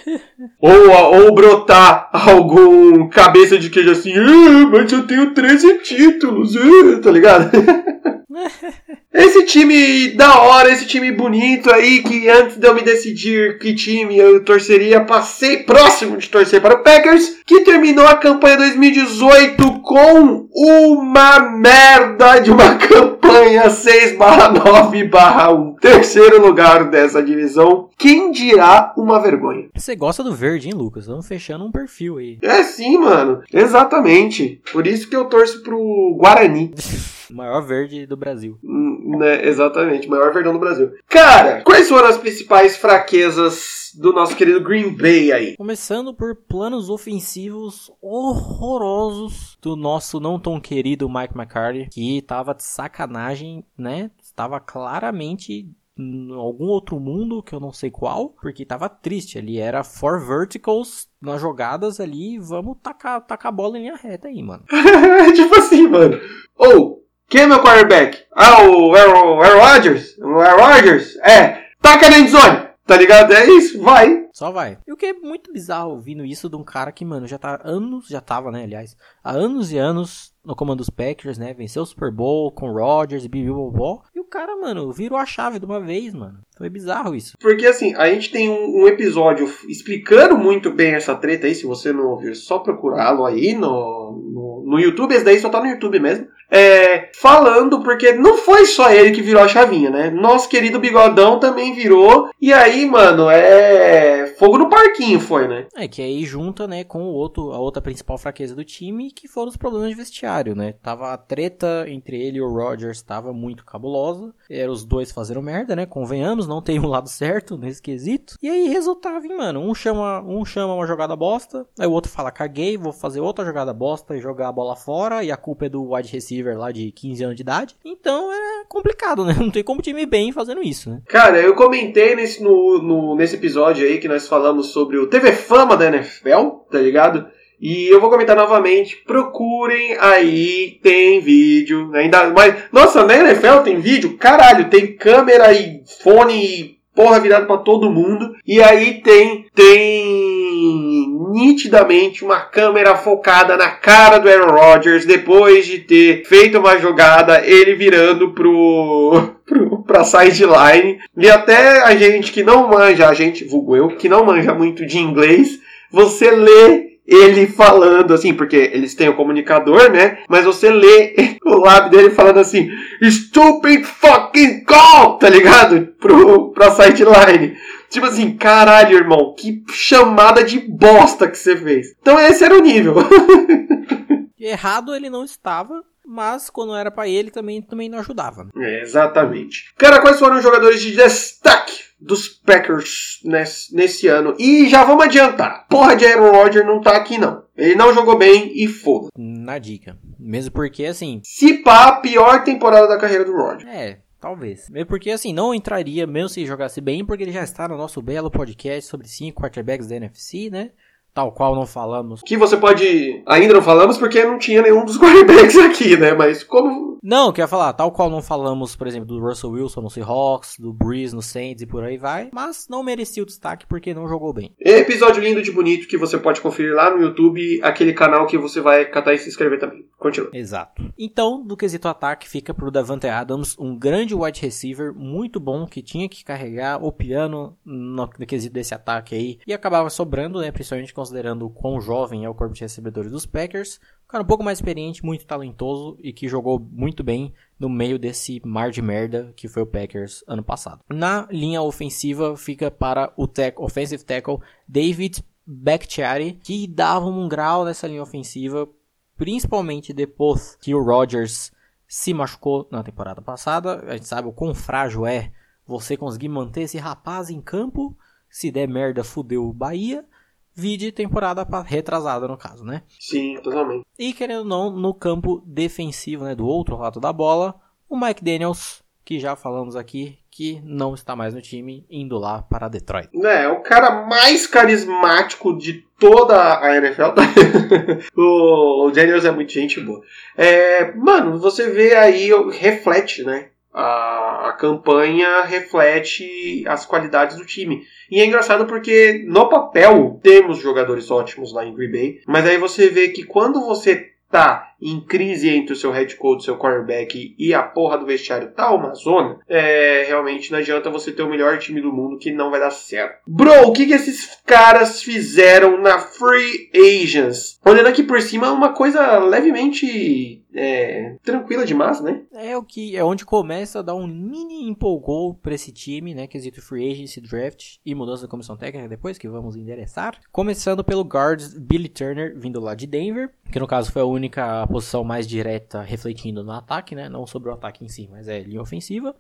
A: ou, ou brotar algum cabeça de queijo assim, "Ah, mas eu tenho 13 títulos, ah", tá ligado? Esse time da hora, esse time bonito aí, que antes de eu me decidir que time eu torceria, passei próximo de torcer para o Packers, que terminou a campanha 2018 com uma merda de uma campanha 6 9 1. Terceiro lugar dessa divisão. Quem dirá uma vergonha?
B: Você gosta do verde, hein, Lucas? Estamos fechando um perfil aí.
A: É sim, mano. Exatamente. Por isso que eu torço pro Guarani.
B: O maior verde do Brasil.
A: Hum, Né, exatamente, o maior verdão do Brasil. Cara, quais foram as principais fraquezas do nosso querido Green Bay aí?
B: Começando por planos ofensivos horrorosos do nosso não tão querido Mike McCarthy, que tava de sacanagem, né? Estava claramente em algum outro mundo que eu não sei qual, porque tava triste. Ele era four verticals nas jogadas ali, vamos tacar, tacar a bola em linha reta aí, mano.
A: tipo assim, mano. Ou, quem é meu quarterback? Ah, o Aaron, Aaron Rodgers? O Aaron Rodgers? É, taca na endzone. Tá ligado? É isso, vai.
B: Só vai. E o que é muito bizarro ouvindo isso de um cara que, mano, já tá anos, já tava, né, aliás, há anos e anos no comando dos Packers, né, venceu o Super Bowl com Rodgers e Bibi Bobó, e o cara, mano, virou a chave de uma vez, mano. Foi bizarro isso.
A: Porque assim, a gente tem um, um episódio explicando muito bem essa treta aí. Se você não ouviu, é só procurá-lo aí no, no, no YouTube, esse daí só tá no YouTube mesmo. É, falando, porque não foi só ele que virou a chavinha, né? Nosso querido Bigodão também virou. E aí, mano, é. Fogo no parquinho foi, né?
B: É, que aí junta, né, com o outro, a outra principal fraqueza do time, que foram os problemas de vestiário, né? Tava a treta entre ele e o Rodgers, tava muito cabulosa. Era os dois fazendo merda, né? Convenhamos, não tem um lado certo nesse quesito. E aí resultava em, mano, um chama, um chama uma jogada bosta, aí o outro fala, caguei, vou fazer outra jogada bosta e jogar a bola fora, e a culpa é do wide receiver lá de 15 anos de idade. Então é complicado, né? Não tem como time bem fazendo isso, né?
A: Cara, eu comentei nesse, no, no, nesse episódio aí que nós falamos sobre o TV Fama da NFL, tá ligado? E eu vou comentar novamente, procurem aí, tem vídeo, ainda mais. Nossa, na NFL tem vídeo? Caralho, tem câmera e fone e porra virado para todo mundo. E aí tem tem nitidamente uma câmera focada na cara do Aaron Rodgers depois de ter feito uma jogada, ele virando pro pra sideline. E até a gente que não manja, a gente, vulgo eu, que não manja muito de inglês, você lê ele falando assim, porque eles têm o comunicador, né? Mas você lê o lábio dele falando assim, stupid fucking call, tá ligado? Pro, pra sideline. Tipo assim, caralho, irmão, que chamada de bosta que você fez. Então esse era o nível.
B: Errado ele não estava, mas quando era para ele também, também não ajudava.
A: É, exatamente. Cara, quais foram os jogadores de destaque dos Packers nesse, nesse ano? E já vamos adiantar. Porra de Aaron Rodgers não tá aqui não. Ele não jogou bem e foda.
B: Na dica. Mesmo porque assim.
A: Se pá, pior temporada da carreira do Rodgers.
B: É, Talvez. Mesmo porque, assim, não entraria mesmo se jogasse bem, porque ele já está no nosso belo podcast sobre cinco quarterbacks da NFC, né? Tal qual não falamos.
A: Que você pode. Ainda não falamos porque não tinha nenhum dos quarterbacks aqui, né? Mas como.
B: Não, quer falar, tal qual não falamos, por exemplo, do Russell Wilson no Seahawks, do Breeze no Saints e por aí vai. Mas não merecia o destaque porque não jogou bem.
A: Episódio lindo de bonito que você pode conferir lá no YouTube, aquele canal que você vai catar e se inscrever também. Continua.
B: Exato. Então, do quesito ataque, fica pro Davante Adams, um grande wide receiver, muito bom, que tinha que carregar o piano no, no quesito desse ataque aí. E acabava sobrando, né? Principalmente com considerando o quão jovem é o corpo de recebedores dos Packers. Um cara um pouco mais experiente, muito talentoso e que jogou muito bem no meio desse mar de merda que foi o Packers ano passado. Na linha ofensiva fica para o tech, offensive tackle David Bakhtiari, que dava um grau nessa linha ofensiva, principalmente depois que o Rodgers se machucou na temporada passada. A gente sabe o quão frágil é você conseguir manter esse rapaz em campo. Se der merda, fudeu o Bahia. Vide temporada retrasada, no caso, né?
A: Sim, totalmente.
B: E querendo ou não, no campo defensivo, né, do outro lado da bola, o Mike Daniels, que já falamos aqui, que não está mais no time, indo lá para Detroit.
A: É, o cara mais carismático de toda a NFL. o Daniels é muito gente boa. É, mano, você vê aí, reflete, né? A, a campanha reflete as qualidades do time. E é engraçado porque no papel temos jogadores ótimos lá em Green Bay, mas aí você vê que quando você tá em crise entre o seu head coach, seu quarterback e a porra do vestiário tá uma zona, é, realmente não adianta você ter o melhor time do mundo que não vai dar certo. Bro, o que, que esses caras fizeram na Free Agents? Olhando aqui por cima, é uma coisa levemente é, tranquila demais, né?
B: É o que é onde começa a dar um mini empolgou para esse time, né? Quesito free agency, draft e mudança da comissão técnica depois que vamos endereçar. Começando pelo guards Billy Turner vindo lá de Denver, que no caso foi a única posição mais direta refletindo no ataque, né? Não sobre o ataque em si, mas é linha ofensiva.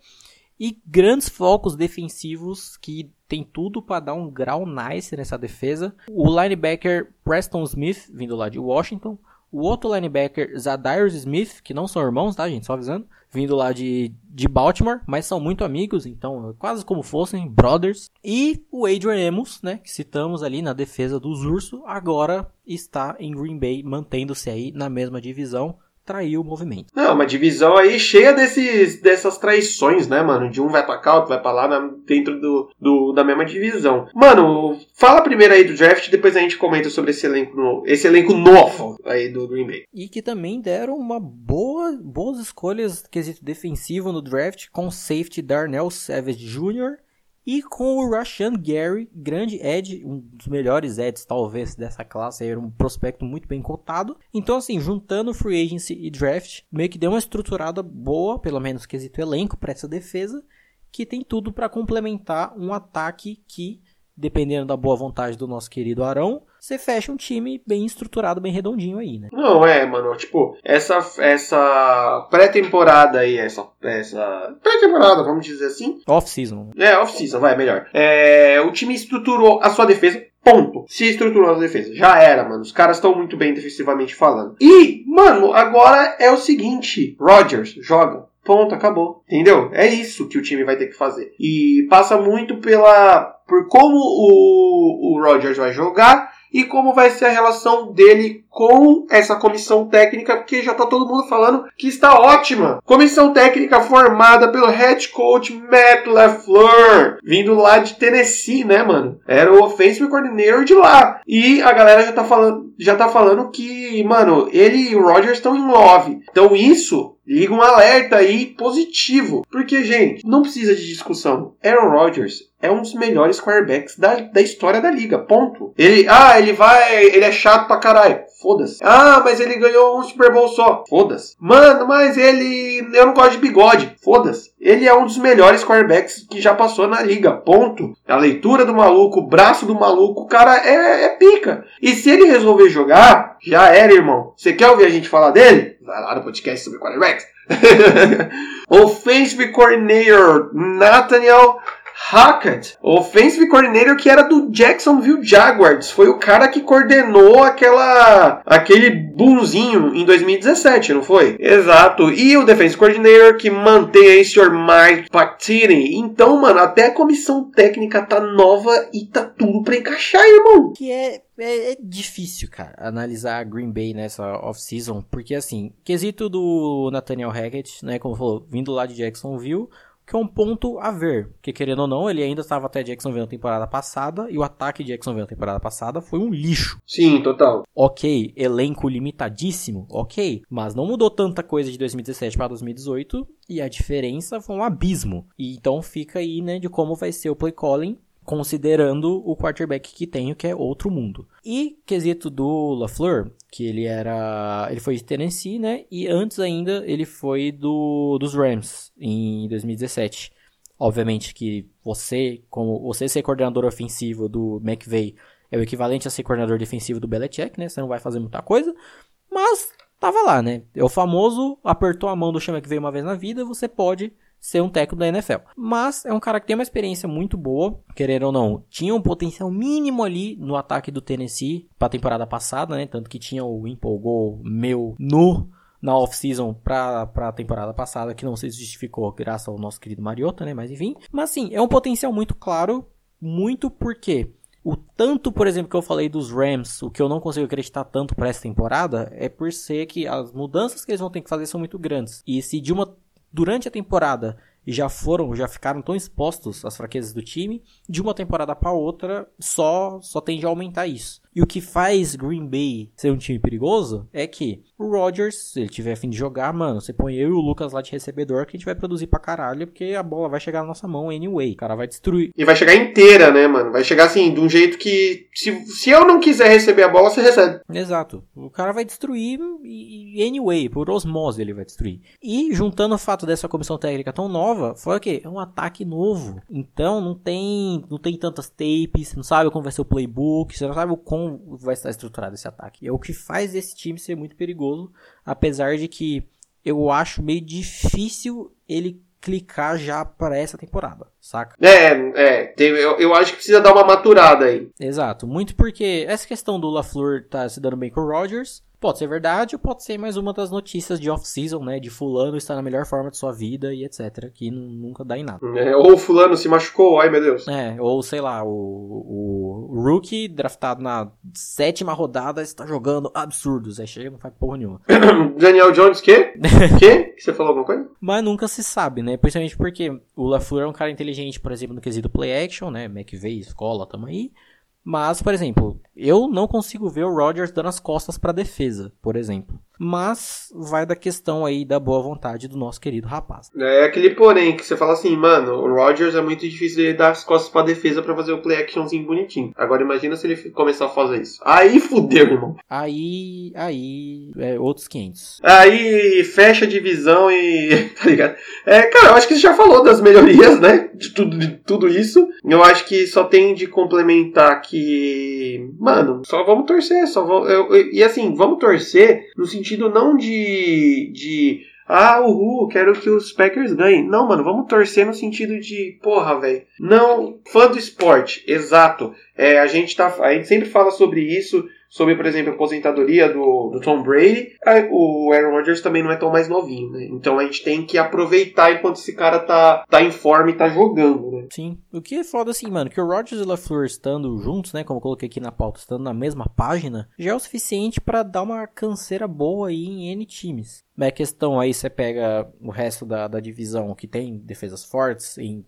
B: E grandes focos defensivos que tem tudo para dar um grau nice nessa defesa. O linebacker Preston Smith, vindo lá de Washington. O outro linebacker, Zadarius Smith, que não são irmãos, tá, gente? Só avisando. Vindo lá de, de Baltimore, mas são muito amigos, então quase como fossem brothers. E o Adrian Amos, né? Que citamos ali na defesa dos Ursos, agora está em Green Bay, mantendo-se aí na mesma divisão traiu o movimento.
A: Não, uma divisão aí cheia desses, dessas traições, né, mano? De um vai pra cá, outro vai pra lá, na, dentro do, do, da mesma divisão. Mano, fala primeiro aí do draft, depois a gente comenta sobre esse elenco, no, esse elenco novo aí do Green Bay.
B: E que também deram uma boa, boas escolhas quesito defensivo no draft com safety Darnell Savage Jr. e com o Rashan Gary, grande Ed, um dos melhores Eds talvez dessa classe, era um prospecto muito bem cotado. Então assim, juntando free agency e draft, meio que deu uma estruturada boa, pelo menos quesito elenco para essa defesa, que tem tudo para complementar um ataque que dependendo da boa vontade do nosso querido Arão, você fecha um time bem estruturado, bem redondinho aí, né?
A: Não, é, mano, tipo, essa, essa pré-temporada aí, essa, essa pré-temporada, vamos dizer assim.
B: Off-season.
A: É, off-season, vai, melhor. É, o time estruturou a sua defesa, Ponto. Se estruturou a defesa. Já era, mano. Os caras estão muito bem defensivamente falando. E, mano, agora é o seguinte: Rodgers joga. Ponto, acabou. Entendeu? É isso que o time vai ter que fazer. E passa muito pela por como o, o Rodgers vai jogar e como vai ser a relação dele com essa comissão técnica, porque já tá todo mundo falando que está ótima. Comissão técnica formada pelo head coach Matt LaFleur, vindo lá de Tennessee, né, mano? Era o offensive coordinator de lá. E a galera já tá falando, já tá falando que, mano, ele e o Rodgers estão em love. Então isso liga um alerta aí positivo. Porque, gente, não precisa de discussão. Aaron Rodgers é um dos melhores quarterbacks da, da história da liga. Ponto. Ele, ah, ele vai, ele é chato pra caralho. Foda-se. Ah, mas ele ganhou um Super Bowl só. Foda-se. Mano, mas ele. Eu não gosto de bigode. Foda-se. Ele é um dos melhores quarterbacks que já passou na liga. Ponto. A leitura do maluco, o braço do maluco, o cara é, é pica. E se ele resolver jogar, já era, irmão. Você quer ouvir a gente falar dele? Vai lá no podcast sobre quarterbacks. Offensive Coordinator Nathaniel Hackett, offensive coordinator que era do Jacksonville Jaguars, foi o cara que coordenou aquela aquele boomzinho em 2017, não foi? Exato. E o defensive coordinator que mantém aí o Sr. Mike Patini. Então, mano, até a comissão técnica tá nova e tá tudo para encaixar, irmão.
B: Que é é, é, difícil, cara, analisar Green Bay nessa off-season, porque assim, quesito do Nathaniel Hackett, né, como falou, vindo lá de Jacksonville, que é um ponto a ver. Porque querendo ou não, ele ainda estava até Jacksonville na temporada passada e o ataque de Jacksonville na temporada passada foi um lixo.
A: Sim, total.
B: Ok, elenco limitadíssimo, ok, mas não mudou tanta coisa de 2017 para 2018 e a diferença foi um abismo. E então fica aí, né, de como vai ser o play calling considerando o quarterback que tenho, que é outro mundo. E quesito do LaFleur, que ele era, ele foi de Tennessee, né? E antes ainda ele foi do dos Rams em 2017. Obviamente que você, como você ser coordenador ofensivo do McVay é o equivalente a ser coordenador defensivo do Belichick, né? Você não vai fazer muita coisa, mas tava lá, né? É o famoso apertou a mão do Sean uma vez na vida, você pode ser um técnico da NFL. Mas é um cara que tem uma experiência muito boa, querendo ou não. Tinha um potencial mínimo ali no ataque do Tennessee para a temporada passada, né? Tanto que tinha o empolgou meu no na off-season pra, pra temporada passada, que não se justificou graças ao nosso querido Mariota, né? Mas enfim. Mas sim, é um potencial muito claro, muito porque o tanto, por exemplo, que eu falei dos Rams, o que eu não consigo acreditar tanto para essa temporada, é por ser que as mudanças que eles vão ter que fazer são muito grandes. E se de uma durante a temporada e já foram, já ficaram tão expostos às fraquezas do time, de uma temporada para outra só só tende a aumentar isso. E o que faz Green Bay ser um time perigoso é que o Rodgers, se ele tiver fim de jogar, mano, você põe eu e o Lucas lá de recebedor que a gente vai produzir pra caralho, porque a bola vai chegar na nossa mão anyway. O cara vai destruir.
A: E vai chegar inteira, né, mano? Vai chegar assim, de um jeito que. Se, se eu não quiser receber a bola, você recebe.
B: Exato. O cara vai destruir e, anyway, por osmose ele vai destruir. E juntando o fato dessa comissão técnica tão nova, foi o quê? É um ataque novo. Então não tem, não tem tantas tapes, não sabe como vai ser o playbook, você não sabe como vai estar estruturado esse ataque. É o que faz esse time ser muito perigoso, apesar de que eu acho meio difícil ele clicar já para essa temporada, saca?
A: É, é, tem, eu, eu acho que precisa dar uma maturada aí.
B: Exato, muito porque essa questão do LaFleur tá se dando bem com o Rodgers, Pode ser verdade ou pode ser mais uma das notícias de off-season, né? De fulano estar na melhor forma de sua vida e etc. Que nunca dá em nada.
A: É, ou fulano se machucou, ai meu Deus.
B: É, ou sei lá, o, o rookie draftado na sétima rodada está jogando absurdos. Aí chega não faz porra nenhuma.
A: Daniel Jones, que? que? Que você falou alguma coisa?
B: Mas nunca se sabe, né? Principalmente porque o LaFleur é um cara inteligente, por exemplo, no quesito play action, né? McVeigh, escola, tamo aí. Mas, por exemplo, Eu não consigo ver o Rodgers dando as costas para defesa, por exemplo. Mas vai da questão aí da boa vontade do nosso querido rapaz.
A: É aquele porém que você fala assim, mano, o Rodgers é muito difícil de dar as costas pra defesa para fazer o play actionzinho bonitinho. Agora imagina se ele começar a fazer isso. Aí fudeu, irmão.
B: Aí, aí, é outros 500.
A: Aí fecha a divisão e, tá ligado? É, cara, eu acho que você já falou das melhorias, né? De tudo, de tudo isso. Eu acho que só tem de complementar que, mano, só vamos torcer, só vamos, eu, eu, e assim, vamos torcer no sentido não de, de ah, uhul, quero que os Packers ganhem. Não, mano, vamos torcer no sentido de, porra, velho. Não, fã do esporte, exato. É, a gente tá, a gente sempre fala sobre isso sobre, por exemplo, a aposentadoria do, do Tom Brady, o Aaron Rodgers também não é tão mais novinho, né? Então a gente tem que aproveitar enquanto esse cara tá, tá em forma e tá jogando, né?
B: Sim. O que é foda assim, mano, que o Rodgers e o LaFleur estando juntos, né, como eu coloquei aqui na pauta, estando na mesma página, já é o suficiente para dar uma canseira boa aí em N times. Mas a questão aí, você pega o resto da, da divisão que tem defesas fortes em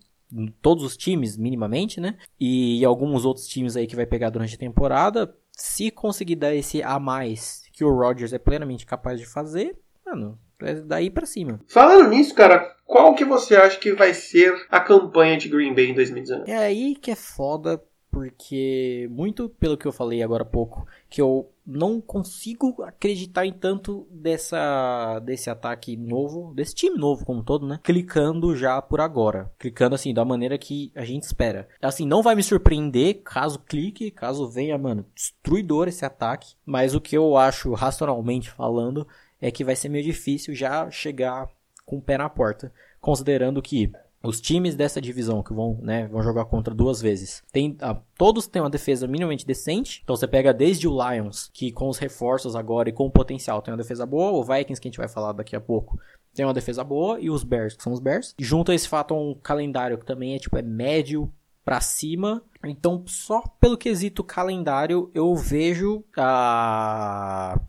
B: todos os times, minimamente, né? E alguns outros times aí que vai pegar durante a temporada, se conseguir dar esse a mais que o Rodgers é plenamente capaz de fazer, mano, é daí para cima.
A: Falando nisso, cara, qual que você acha que vai ser a campanha de Green Bay em 2019?
B: É aí que é foda, porque muito pelo que eu falei agora há pouco, que eu não consigo acreditar em tanto dessa desse ataque novo, desse time novo como todo, né? Clicando já por agora, clicando assim da maneira que a gente espera. Assim, não vai me surpreender caso clique, caso venha, mano, destruidor esse ataque, mas o que eu acho racionalmente falando é que vai ser meio difícil já chegar com o pé na porta, considerando que os times dessa divisão que vão, né, vão jogar contra duas vezes, tem, ah, todos têm uma defesa minimamente decente. Então você pega desde o Lions, que com os reforços agora e com o potencial tem uma defesa boa, o Vikings, que a gente vai falar daqui a pouco, tem uma defesa boa, e os Bears, que são os Bears. Junto a esse fato um calendário que também é tipo é médio para cima. Então, só pelo quesito calendário, eu vejo a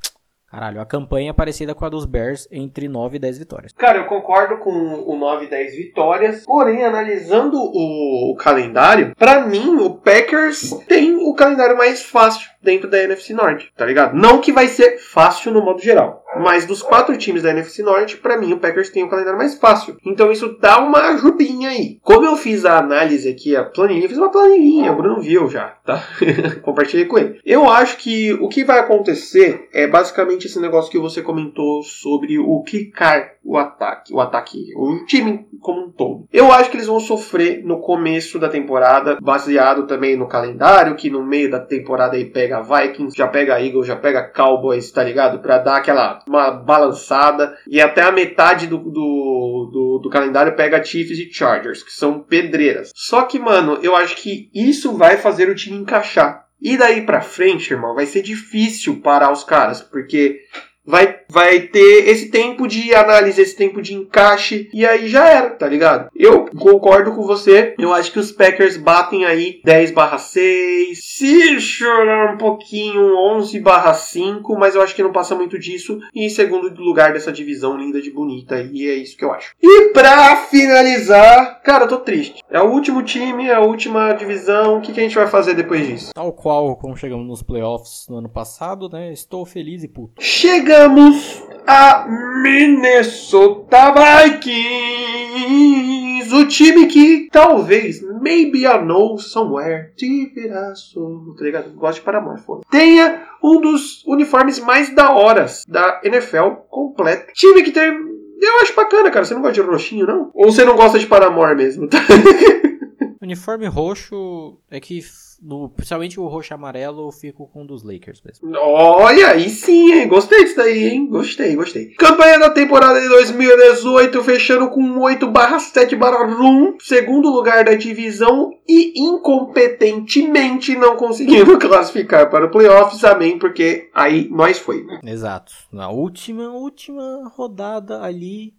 B: Caralho, a campanha é parecida com a dos Bears entre 9 e 10 vitórias.
A: Cara, eu concordo com o 9 e 10 vitórias, porém, analisando o, o calendário, para mim, o Packers tem o calendário mais fácil dentro da NFC Norte, tá ligado? Não que vai ser fácil no modo geral, mas dos quatro times da NFC Norte, para mim o Packers tem o calendário mais fácil. Então isso dá uma ajudinha aí. Como eu fiz a análise aqui, a planilha, eu fiz uma planilhinha, o Bruno viu já, tá? Compartilhei com ele. Eu acho que o que vai acontecer é basicamente esse negócio que você comentou sobre o clicar o ataque, o ataque, o time como um todo. Eu acho que eles vão sofrer no começo da temporada, baseado também no calendário, que no meio da temporada aí pega Vikings, já pega Eagles, já pega Cowboys, tá ligado? Pra dar aquela uma balançada. E até a metade do, do, do, do calendário pega Chiefs e Chargers, que são pedreiras. Só que, mano, eu acho que isso vai fazer o time encaixar. E daí pra frente, irmão, vai ser difícil parar os caras, porque vai, vai ter esse tempo de análise, esse tempo de encaixe, e aí já era, tá ligado? Eu concordo com você, eu acho que os Packers batem aí 10 barra 6, se chorar um pouquinho 11 barra 5, mas eu acho que não passa muito disso, e em segundo lugar dessa divisão linda de bonita, e é isso que eu acho. E pra finalizar, cara, eu tô triste. É o último time, é a última divisão, o que, que a gente vai fazer depois disso?
B: Tal qual como chegamos nos playoffs no ano passado, né, estou feliz e puto.
A: Chega chegamos a Minnesota Vikings, o time que talvez, maybe I know somewhere, te viraço, tá ligado? Gosto de Paramore, foda. Tenha um dos uniformes mais da horas da NFL completo. Time que tem. Eu acho bacana, cara. Você não gosta de roxinho, não? Ou você não gosta de Paramore mesmo? Tá?
B: Uniforme roxo é que no, principalmente o roxo e amarelo, eu fico com um dos Lakers mesmo.
A: Olha, aí sim, hein? Gostei disso daí, hein? Gostei, gostei. Campanha da temporada de 2018, fechando com 8 barra 7 barra 1, segundo lugar da divisão e incompetentemente não conseguindo classificar para o playoffs, amém, porque aí nós foi, né?
B: Exato. Na última, última rodada ali,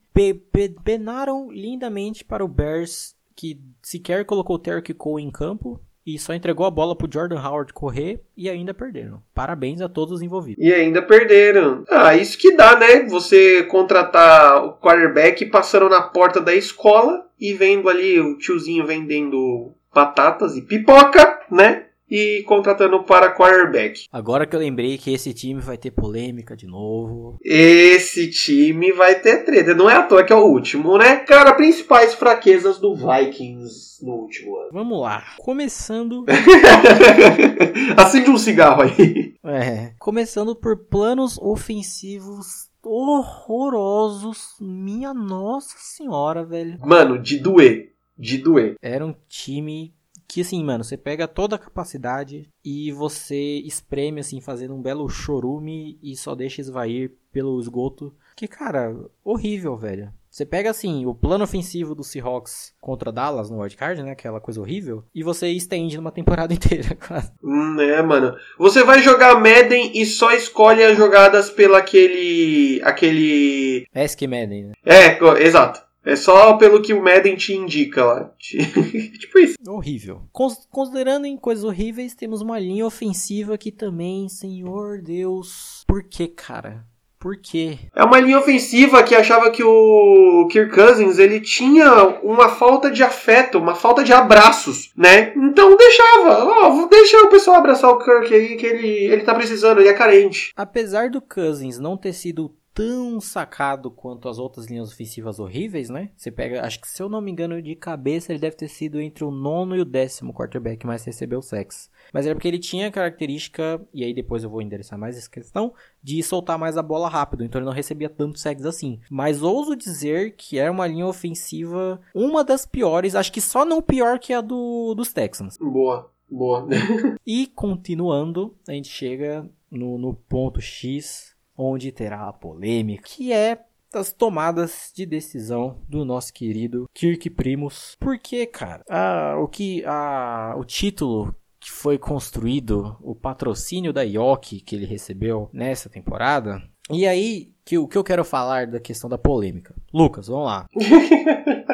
B: penaram lindamente para o Bears, que sequer colocou o Terry Cole em campo, e só entregou a bola pro Jordan Howard correr e ainda perderam. Parabéns a todos os envolvidos.
A: E ainda perderam. Ah, isso que dá, né? Você contratar o quarterback passando na porta da escola e vendo ali o tiozinho vendendo batatas e pipoca, né? E contratando para quarterback.
B: Agora que eu lembrei que esse time vai ter polêmica de novo.
A: Esse time vai ter treta. Não é à toa que é o último, né? Cara, principais fraquezas do Vikings no último ano.
B: Vamos lá. Começando.
A: Acende um cigarro aí.
B: É. Começando por planos ofensivos horrorosos. Minha nossa senhora, velho.
A: Mano, de doer. De doer.
B: Era um time que assim, mano, você pega toda a capacidade e você espreme assim, fazendo um belo chorume e só deixa esvair pelo esgoto. Que, cara, horrível, velho. Você pega assim, o plano ofensivo do Seahawks contra Dallas no wildcard, né? Aquela coisa horrível. E você estende numa temporada inteira, cara.
A: Hum, é, mano. Você vai jogar Madden e só escolhe as jogadas pelo aquele. aquele.
B: Ask Madden, né?
A: É, exato. É só pelo que o Madden te indica lá. tipo isso.
B: Horrível. Considerando em coisas horríveis, temos uma linha ofensiva que também, senhor Deus. Por que, cara? Por quê?
A: É uma linha ofensiva que achava que o Kirk Cousins ele tinha uma falta de afeto, uma falta de abraços, né? Então deixava, ó, deixa o pessoal abraçar o Kirk aí que ele, ele tá precisando, ele é carente.
B: Apesar do Cousins não ter sido tão sacado quanto as outras linhas ofensivas horríveis, né? Você pega, acho que se eu não me engano de cabeça, ele deve ter sido entre o nono e o décimo quarterback mais recebeu sacks. Mas era porque ele tinha a característica, e aí depois eu vou endereçar mais essa questão, de soltar mais a bola rápido, então ele não recebia tantos sacks assim. Mas ouso dizer que era uma linha ofensiva, uma das piores, acho que só não pior que a do, dos Texans.
A: Boa. Boa.
B: e continuando, a gente chega no, no ponto X onde terá a polêmica, que é das tomadas de decisão do nosso querido Kirk Primus. Porque, cara, a, o que a, o título que foi construído, o patrocínio da Yoki que ele recebeu nessa temporada. E aí, que o que eu quero falar da questão da polêmica. Lucas, vamos lá.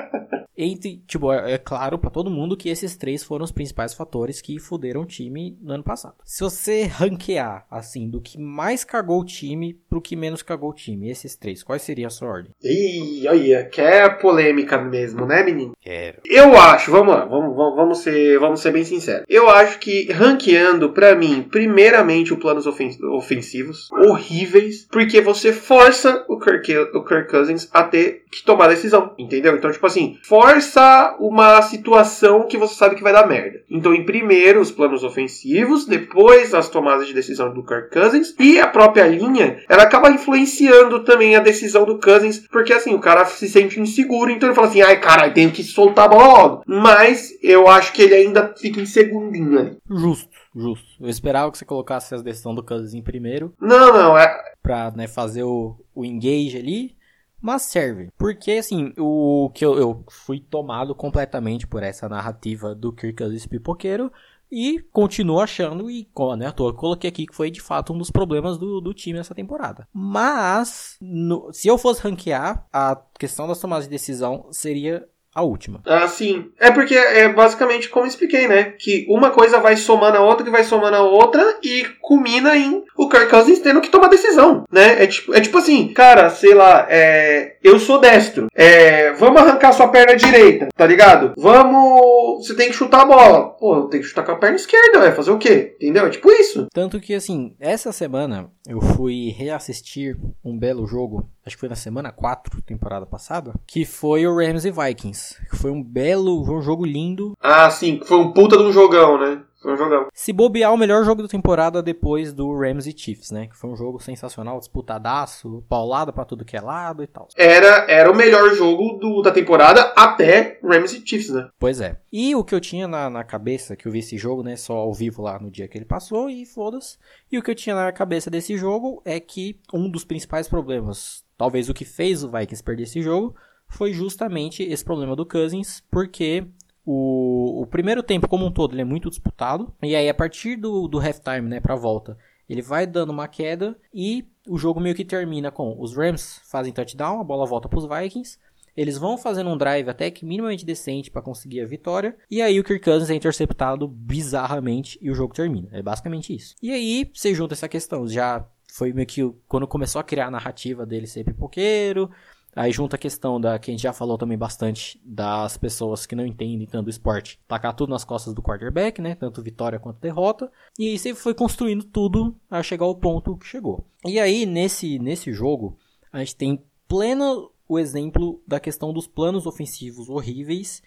B: Entre, tipo, é, é claro para todo mundo que esses três foram os principais fatores que fuderam o time no ano passado. Se você ranquear, assim, do que mais cagou o time pro que menos cagou o time, esses três, qual seria a sua ordem?
A: Ih, olha, quer polêmica mesmo, né, menino?
B: Quero.
A: Eu acho, vamos lá, vamos, vamos, vamos, ser, vamos ser bem sinceros. Eu acho que ranqueando, para mim, primeiramente, os planos ofensivos, horríveis, porque você força o Kirk, o Kirk Cousins a ter que tomar decisão, entendeu? Então, tipo assim, força força uma situação que você sabe que vai dar merda. Então, em primeiro, os planos ofensivos, depois as tomadas de decisão do Kirk Cousins e a própria linha, ela acaba influenciando também a decisão do Cousins, porque assim, o cara se sente inseguro, então ele fala assim: ai, cara, tenho que soltar a bola logo. Mas eu acho que ele ainda fica em segundinho ali.
B: Justo. Justo. Eu esperava que você colocasse as decisões do Cousins em primeiro.
A: Não, não, é.
B: Pra né, fazer o, o engage ali mas serve. Porque, assim, o que eu, eu fui tomado completamente por essa narrativa do Kirk pipoqueiro e continuo achando, e né, à toa coloquei aqui que foi de fato um dos problemas do, do time nessa temporada. Mas, no, se eu fosse ranquear, a questão das tomadas de decisão seria a última.
A: Ah, sim. É porque é basicamente como expliquei, né? Que uma coisa vai somando a outra, que vai somando a outra e culmina em o Kirk Cousins tendo que tomar decisão, né? É tipo, é tipo assim, cara, sei lá, é, eu sou destro, é, vamos arrancar sua perna direita, tá ligado? Vamos, você tem que chutar a bola. Pô, tem que chutar com a perna esquerda, vai fazer o quê? Entendeu? É tipo isso.
B: Tanto que, assim, essa semana eu fui reassistir um belo jogo acho que foi na semana 4, temporada passada, que foi o Rams e Vikings. Foi um belo um jogo lindo.
A: Ah, sim, foi um puta de um jogão, né? Foi um jogão.
B: Se bobear, o melhor jogo da temporada depois do Rams e Chiefs, né? Que foi um jogo sensacional, disputadaço, paulada para tudo que é lado e tal.
A: Era, era o melhor jogo do, da temporada até Rams e Chiefs, né?
B: Pois é. E o que eu tinha na, na cabeça, que eu vi esse jogo, né? Só ao vivo lá no dia que ele passou e foda-se. E o que eu tinha na cabeça desse jogo é que um dos principais problemas Talvez o que fez o Vikings perder esse jogo foi justamente esse problema do Cousins, porque o, o primeiro tempo como um todo ele é muito disputado, e aí a partir do, do halftime, né, pra volta, ele vai dando uma queda e o jogo meio que termina com os Rams fazem touchdown, a bola volta para os Vikings, eles vão fazendo um drive até que minimamente decente para conseguir a vitória. E aí o Kirk Cousins é interceptado bizarramente e o jogo termina. É basicamente isso. E aí você junta essa questão já foi meio que quando começou a criar a narrativa dele ser pipoqueiro, Aí junta a questão da que a gente já falou também bastante das pessoas que não entendem tanto o esporte. Tacar tudo nas costas do quarterback, né? Tanto vitória quanto derrota. E aí você foi construindo tudo a chegar ao ponto que chegou. E aí nesse, nesse jogo, a gente tem pleno o exemplo da questão dos planos ofensivos horríveis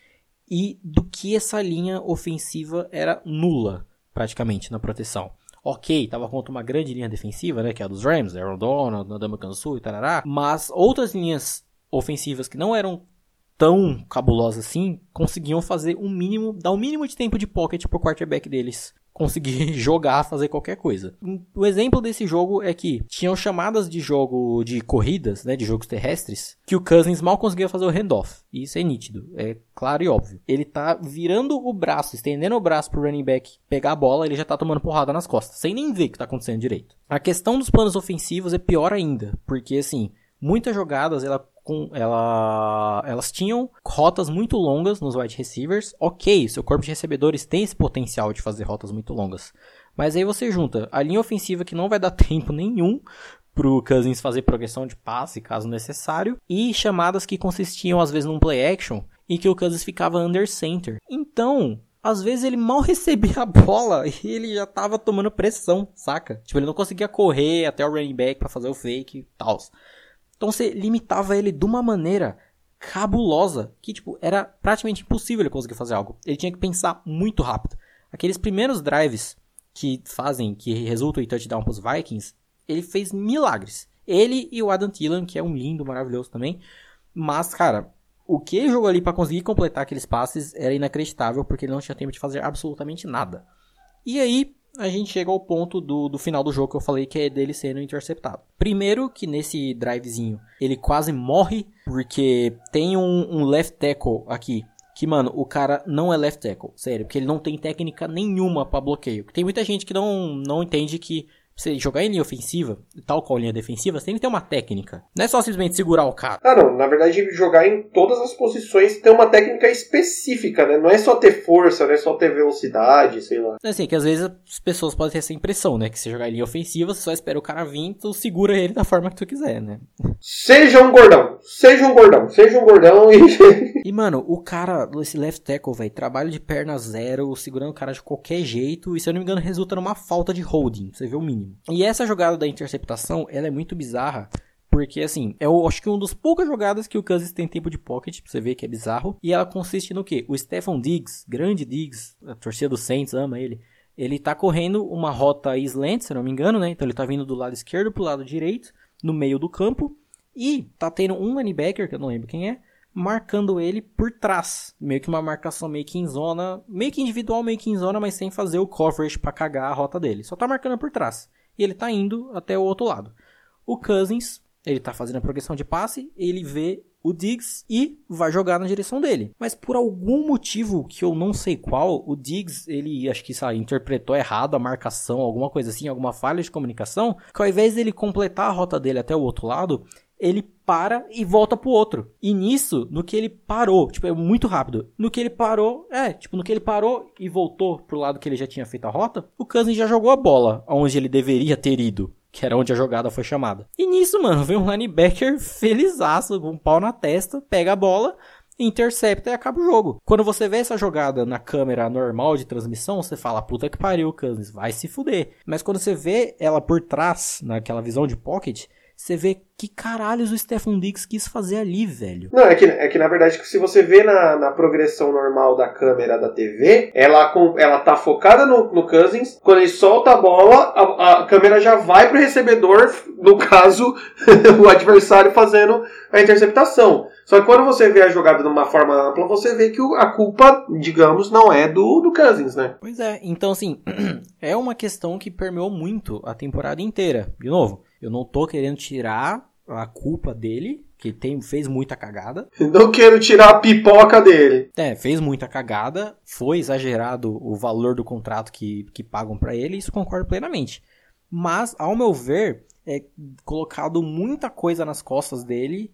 B: e do que essa linha ofensiva era nula, praticamente, na proteção ok, tava contra uma grande linha defensiva, né, que é a dos Rams, Aaron Donald, Nadama Kansu e tarará, mas outras linhas ofensivas que não eram tão cabulosas assim, conseguiam fazer um mínimo, dar o um mínimo de tempo de pocket pro quarterback deles conseguir jogar, fazer qualquer coisa. O exemplo desse jogo é que tinham chamadas de jogo de corridas, né, de jogos terrestres, que o Cousins mal conseguia fazer o handoff. E isso é nítido, é claro e óbvio. Ele tá virando o braço, estendendo o braço pro running back pegar a bola, ele já tá tomando porrada nas costas, sem nem ver o que tá acontecendo direito. A questão dos planos ofensivos é pior ainda, porque assim, muitas jogadas ela com ela, elas tinham rotas muito longas nos wide receivers. Ok, seu corpo de recebedores tem esse potencial de fazer rotas muito longas. Mas aí você junta a linha ofensiva que não vai dar tempo nenhum pro Cousins fazer progressão de passe, caso necessário, e chamadas que consistiam às vezes num play action e que o Cousins ficava under center. Então, às vezes ele mal recebia a bola e ele já tava tomando pressão, saca? Tipo, ele não conseguia correr até o running back para fazer o fake e tal. Então você limitava ele de uma maneira cabulosa que, tipo, era praticamente impossível ele conseguir fazer algo. Ele tinha que pensar muito rápido. Aqueles primeiros drives que fazem, que resultam em touchdown pros Vikings, ele fez milagres. Ele e o Adam Thielen, que é um lindo, maravilhoso também. Mas, cara, o que ele jogou ali para conseguir completar aqueles passes era inacreditável, porque ele não tinha tempo de fazer absolutamente nada. E aí, a gente chega ao ponto do, do final do jogo que eu falei que é dele sendo interceptado. Primeiro que nesse drivezinho ele quase morre porque tem um, um left tackle aqui que, mano, o cara não é left tackle, sério, porque ele não tem técnica nenhuma para bloqueio. Tem muita gente que não, não entende que você jogar em linha ofensiva, tal qual linha defensiva, você tem que ter uma técnica. Não é só simplesmente segurar o cara.
A: Ah, não. Na verdade, jogar em todas as posições tem uma técnica específica, né? Não é só ter força, não é só ter velocidade, sei lá.
B: É assim, que às vezes as pessoas podem ter essa impressão, né? Que se jogar em linha ofensiva, você só espera o cara vir, tu segura ele da forma que tu quiser, né?
A: Seja um gordão. Seja um gordão. Seja um gordão e...
B: e, mano, o cara, esse left tackle, velho, trabalho de perna zero, segurando o cara de qualquer jeito, e se eu não me engano, resulta numa falta de holding. Você vê o mínimo mínimo. E essa jogada da interceptação, ela é muito bizarra, porque, assim, é o, acho que uma das poucas jogadas que o Cousins tem tempo de pocket, pra você ver que é bizarro. E ela consiste no quê? O Stephon Diggs, grande Diggs, a torcida do Saints ama ele. Ele tá correndo uma rota slant, se não me engano, né? Então ele tá vindo do lado esquerdo pro lado direito, no meio do campo. E tá tendo um linebacker, que eu não lembro quem é, marcando ele por trás. Meio que uma marcação meio que em zona, meio que individual, meio que em zona, mas sem fazer o coverage para cagar a rota dele. Só tá marcando por trás. E ele tá indo até o outro lado. O Cousins, ele tá fazendo a progressão de passe, ele vê o Diggs e vai jogar na direção dele. Mas por algum motivo que eu não sei qual, o Diggs, ele acho que sabe, interpretou errado a marcação, alguma coisa assim, alguma falha de comunicação, que ao invés dele completar a rota dele até o outro lado, ele para e volta pro outro. E nisso, no que ele parou, tipo, é muito rápido. No que ele parou, é, tipo, no que ele parou e voltou pro lado que ele já tinha feito a rota, o Cousins já jogou a bola onde ele deveria ter ido. Que era onde a jogada foi chamada. E nisso, mano, vem um linebacker felizaço, com um pau na testa, pega a bola, intercepta e acaba o jogo. Quando você vê essa jogada na câmera normal de transmissão, você fala, puta que pariu, Cousins, vai se fuder. Mas quando você vê ela por trás, naquela visão de pocket, você vê que caralhos o Stephen Diggs quis fazer ali, velho.
A: Não, é que, é que na verdade, se você vê na, na progressão normal da câmera da TV, ela, ela tá focada no, no Cousins, quando ele solta a bola, a, a câmera já vai pro recebedor, no caso, o adversário fazendo a interceptação. Só que quando você vê a jogada de uma forma ampla, você vê que a culpa, digamos, não é do, do Cousins, né?
B: Pois é, então assim, é uma questão que permeou muito a temporada inteira. De novo, eu não tô querendo tirar a culpa dele, que tem, fez muita cagada.
A: Não quero tirar a pipoca dele.
B: É, fez muita cagada, foi exagerado o valor do contrato que, que pagam para ele, isso concordo plenamente. Mas, ao meu ver, é colocado muita coisa nas costas dele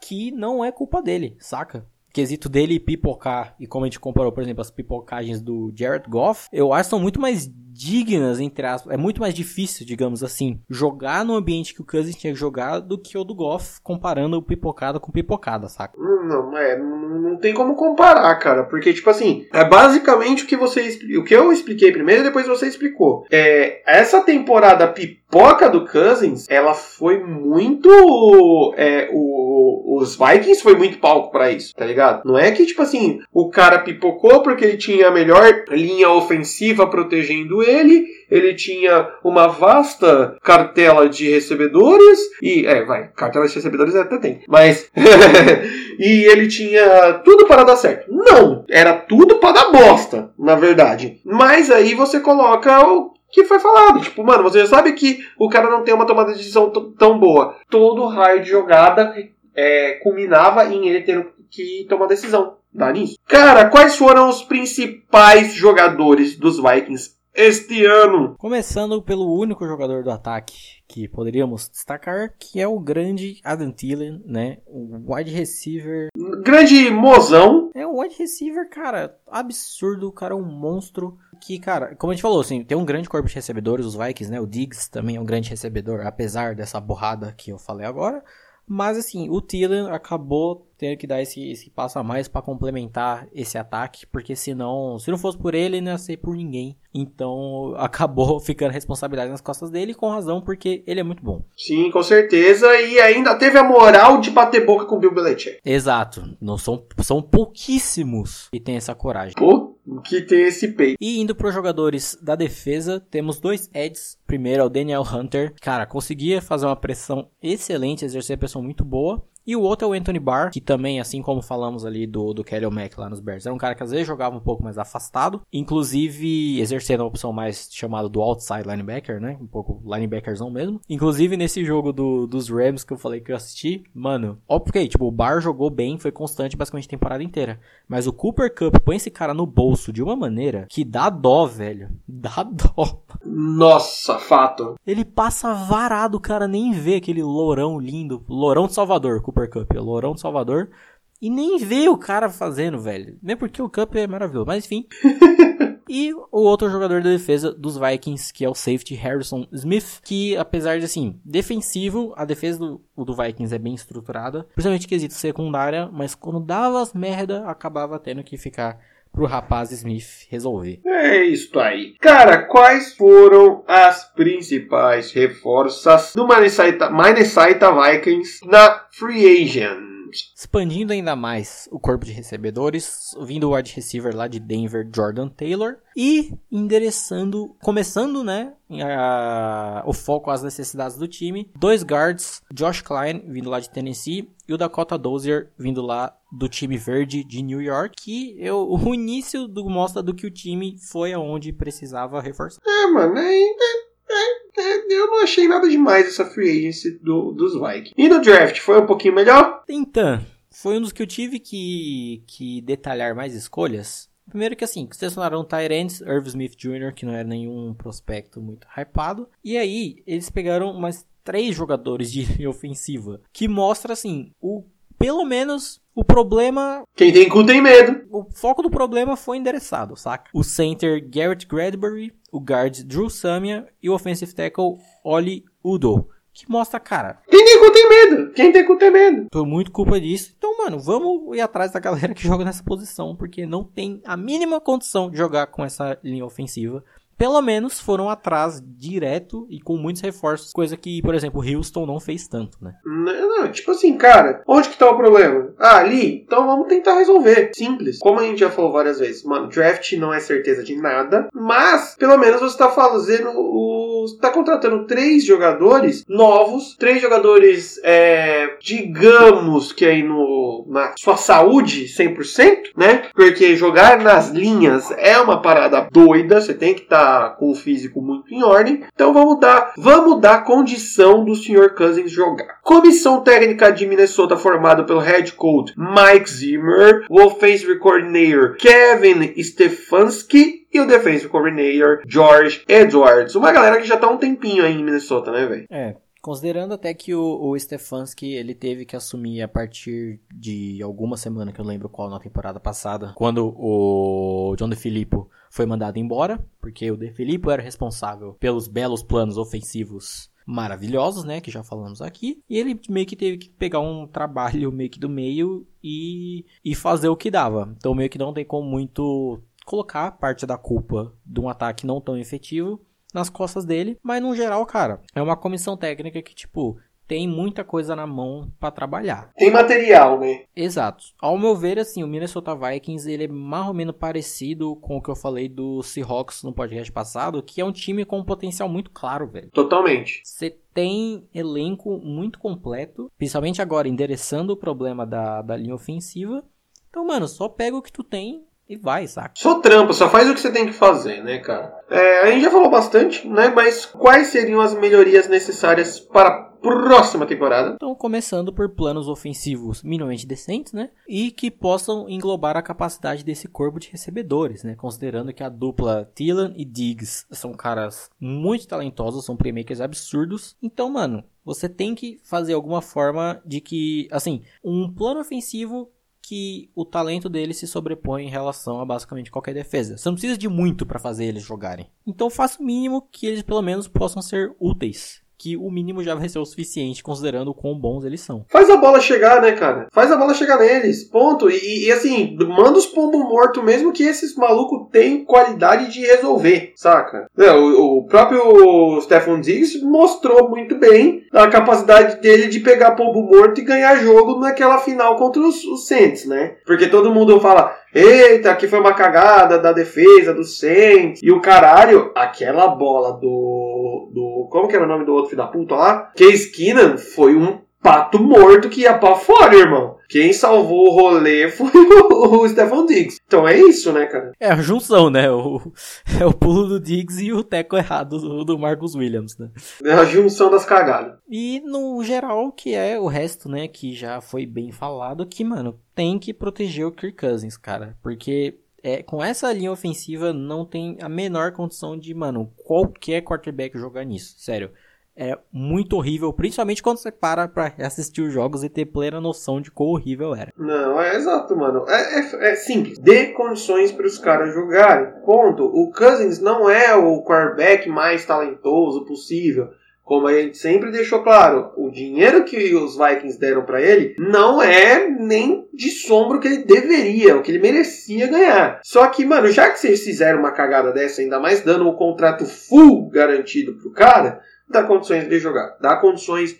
B: que não é culpa dele, saca? quesito dele pipocar, e como a gente comparou, por exemplo, as pipocagens do Jared Goff, eu acho que são muito mais dignas, entre aspas. É muito mais difícil, digamos assim, jogar no ambiente que o Cousins tinha jogado do que o do Goff, comparando o pipocada com pipocada, saca?
A: Não, é, não tem como comparar, cara. Porque, tipo assim, é basicamente o que você o que eu expliquei primeiro e depois você explicou. É, essa temporada pipoca do Cousins, ela foi muito. É, o, os Vikings foi muito palco para isso, tá ligado? Não é que, tipo assim, o cara pipocou porque ele tinha a melhor linha ofensiva protegendo ele, ele tinha uma vasta cartela de recebedores e é, vai, cartela de recebedores até tem, mas e ele tinha tudo para dar certo. Não, era tudo para dar bosta, na verdade. Mas aí você coloca o que foi falado. Tipo, mano, você já sabe que o cara não tem uma tomada de decisão tão boa. Todo raio de jogada é, culminava em ele tendo que tomar decisão. Dá nisso. Cara, quais foram os principais jogadores dos Vikings este ano?
B: Começando pelo único jogador do ataque que poderíamos destacar, que é o grande Adam Thielen, né? O wide receiver.
A: Grande mozão.
B: É um wide receiver, cara, absurdo, o cara é um monstro. Que, cara, como a gente falou, assim, tem um grande corpo de recebedores, os Vikings, né? O Diggs também é um grande recebedor, apesar dessa borrada que eu falei agora. Mas assim, o Thielen acabou tendo que dar esse, esse passo a mais para complementar esse ataque, porque senão, se não fosse por ele, não ia ser por ninguém. Então acabou ficando a responsabilidade nas costas dele, com razão, porque ele é muito bom.
A: Sim, com certeza. E ainda teve a moral de bater boca com o Bill Belichick.
B: Exato. Não são, são pouquíssimos que têm essa coragem.
A: Pô, que tem esse peito.
B: E indo para os jogadores da defesa, temos dois Eds. Primeiro é o Daniel Hunter. Cara, conseguia fazer uma pressão excelente, exercer a pressão muito boa. E o outro é o Anthony Barr, que também, assim como falamos ali do, do Kelly Mack lá nos Bears, era um cara que às vezes jogava um pouco mais afastado, inclusive exercendo a opção mais chamada do outside linebacker, né? Um pouco linebackerzão mesmo. Inclusive nesse jogo do, dos Rams que eu falei que eu assisti, mano, ok, tipo, o Barr jogou bem, foi constante basicamente a temporada inteira. Mas o Cooper Cup põe esse cara no bolso de uma maneira que dá dó, velho. Dá dó.
A: Nossa, fato.
B: Ele passa varado, o cara nem vê aquele lourão lindo, lourão de Salvador, Cooper Cup, é o Lourão Salvador. E nem vê o cara fazendo, velho. Nem porque o Cup é maravilhoso, mas enfim. e o outro jogador da defesa dos Vikings, que é o safety Harrison Smith, que apesar de assim, defensivo, a defesa do, do Vikings é bem estruturada, principalmente quesito secundária, mas quando dava as merda, acabava tendo que ficar pro rapaz Smith resolver.
A: É isso aí. Cara, quais foram as principais reforças do Minnesota, Minnesota Vikings na Free Agent?
B: Expandindo ainda mais o corpo de recebedores, vindo o wide receiver lá de Denver, Jordan Taylor, e endereçando, começando, né, a, o foco às necessidades do time. Dois guards, Josh Klein, vindo lá de Tennessee, e o Dakota Dozier, vindo lá do time verde de New York, que eu, o início do mostra do que o time foi aonde precisava reforçar.
A: É, mano, é, é, eu não achei nada demais essa free agency do, dos Vikings. E no draft, foi um pouquinho melhor?
B: Então, foi um dos que eu tive que, que detalhar mais escolhas. Primeiro que assim, selecionaram Tyrants, Irv Smith Jr., que não era nenhum prospecto muito hypado. E aí, eles pegaram mais três jogadores de ofensiva, que mostra assim, o pelo menos o problema.
A: Quem tem cu tem medo.
B: O foco do problema foi endereçado, saca? O center Garrett Bradbury, o guard Drew Samia e o offensive tackle Oli Udo. Que mostra, cara.
A: Quem tem cu tem medo. Quem tem cu tem medo.
B: Foi muito culpa disso. Então, mano, vamos ir atrás da galera que joga nessa posição. Porque não tem a mínima condição de jogar com essa linha ofensiva pelo menos foram atrás direto e com muitos reforços, coisa que, por exemplo, o Houston não fez tanto, né?
A: Não, não, tipo assim, cara, onde que tá o problema? Ah, ali, então vamos tentar resolver. Simples. Como a gente já falou várias vezes, mano, draft não é certeza de nada, mas pelo menos você tá fazendo o. Você tá contratando três jogadores novos, três jogadores, é, digamos que aí no, na sua saúde 100%, né? Porque jogar nas linhas é uma parada doida, você tem que estar tá com o físico muito em ordem. Então vamos dar, vamos dar condição do Sr. Cousins jogar. Comissão técnica de Minnesota formada pelo head coach Mike Zimmer, o offensive coordinator Kevin Stefanski e o defensive coordinator George Edwards. Uma galera que já tá um tempinho aí em Minnesota, né, velho?
B: É. Considerando até que o, o Stefanski ele teve que assumir a partir de alguma semana, que eu lembro qual na temporada passada, quando o John DeFilippo foi mandado embora, porque o De Filippo era responsável pelos belos planos ofensivos maravilhosos, né, que já falamos aqui, e ele meio que teve que pegar um trabalho meio que do meio e, e fazer o que dava. Então meio que não tem como muito colocar parte da culpa de um ataque não tão efetivo nas costas dele, mas no geral, cara, é uma comissão técnica que tipo tem muita coisa na mão para trabalhar.
A: Tem material, né?
B: Exato. Ao meu ver, assim, o Minnesota Vikings ele é mais ou menos parecido com o que eu falei do Seahawks no podcast passado, que é um time com um potencial muito claro, velho.
A: Totalmente.
B: Você tem elenco muito completo, principalmente agora endereçando o problema da, da linha ofensiva. Então, mano, só pega o que tu tem e vai, saca?
A: Só trampa, só faz o que você tem que fazer, né, cara? É, a gente já falou bastante, né? Mas quais seriam as melhorias necessárias para próxima temporada.
B: Então, começando por planos ofensivos minimamente decentes, né? E que possam englobar a capacidade desse corpo de recebedores, né? Considerando que a dupla Thielen e Diggs são caras muito talentosos, são playmakers absurdos. Então, mano, você tem que fazer alguma forma de que, assim, um plano ofensivo que o talento deles se sobrepõe em relação a basicamente qualquer defesa. Você não precisa de muito para fazer eles jogarem. Então faça o mínimo que eles pelo menos possam ser úteis que o mínimo já vai ser o suficiente, considerando o quão bons eles são.
A: Faz a bola chegar, né, cara? Faz a bola chegar neles. Ponto. E, e assim, manda os pombos morto mesmo que esses malucos têm qualidade de resolver, saca? É, o, o, próprio Stefan Diggs mostrou muito bem a capacidade dele de pegar pombo morto e ganhar jogo naquela final contra os, os Saints, né? Porque todo mundo fala, Eita, aqui foi uma cagada da defesa do Saints. E o caralho, aquela bola do. do como que era o nome do outro filho da puta lá? Case Keenan foi um pato morto que ia pra fora, irmão. Quem salvou o rolê foi o, Stefan Diggs. Então é isso, né, cara?
B: É a junção, né? O, é o pulo do Diggs e o teco errado do, do Marcus Williams, né?
A: É a junção das cagadas.
B: E no geral, que é o resto, né, que já foi bem falado, que, mano, tem que proteger o Kirk Cousins, cara. Porque é, com essa linha ofensiva não tem a menor condição de, mano, qualquer quarterback jogar nisso. Sério é muito horrível, principalmente quando você para pra assistir os jogos e ter plena noção de quão horrível era.
A: Não, é exato, mano. É, é, é simples. Dê condições para os caras jogarem. Ponto. O Cousins não é o quarterback mais talentoso possível. Como a gente sempre deixou claro, o dinheiro que os Vikings deram para ele não é nem de sombra o que ele deveria, o que ele merecia ganhar. Só que, mano, já que vocês fizeram uma cagada dessa, ainda mais dando um contrato full garantido pro cara, dá condições de jogar, dá condições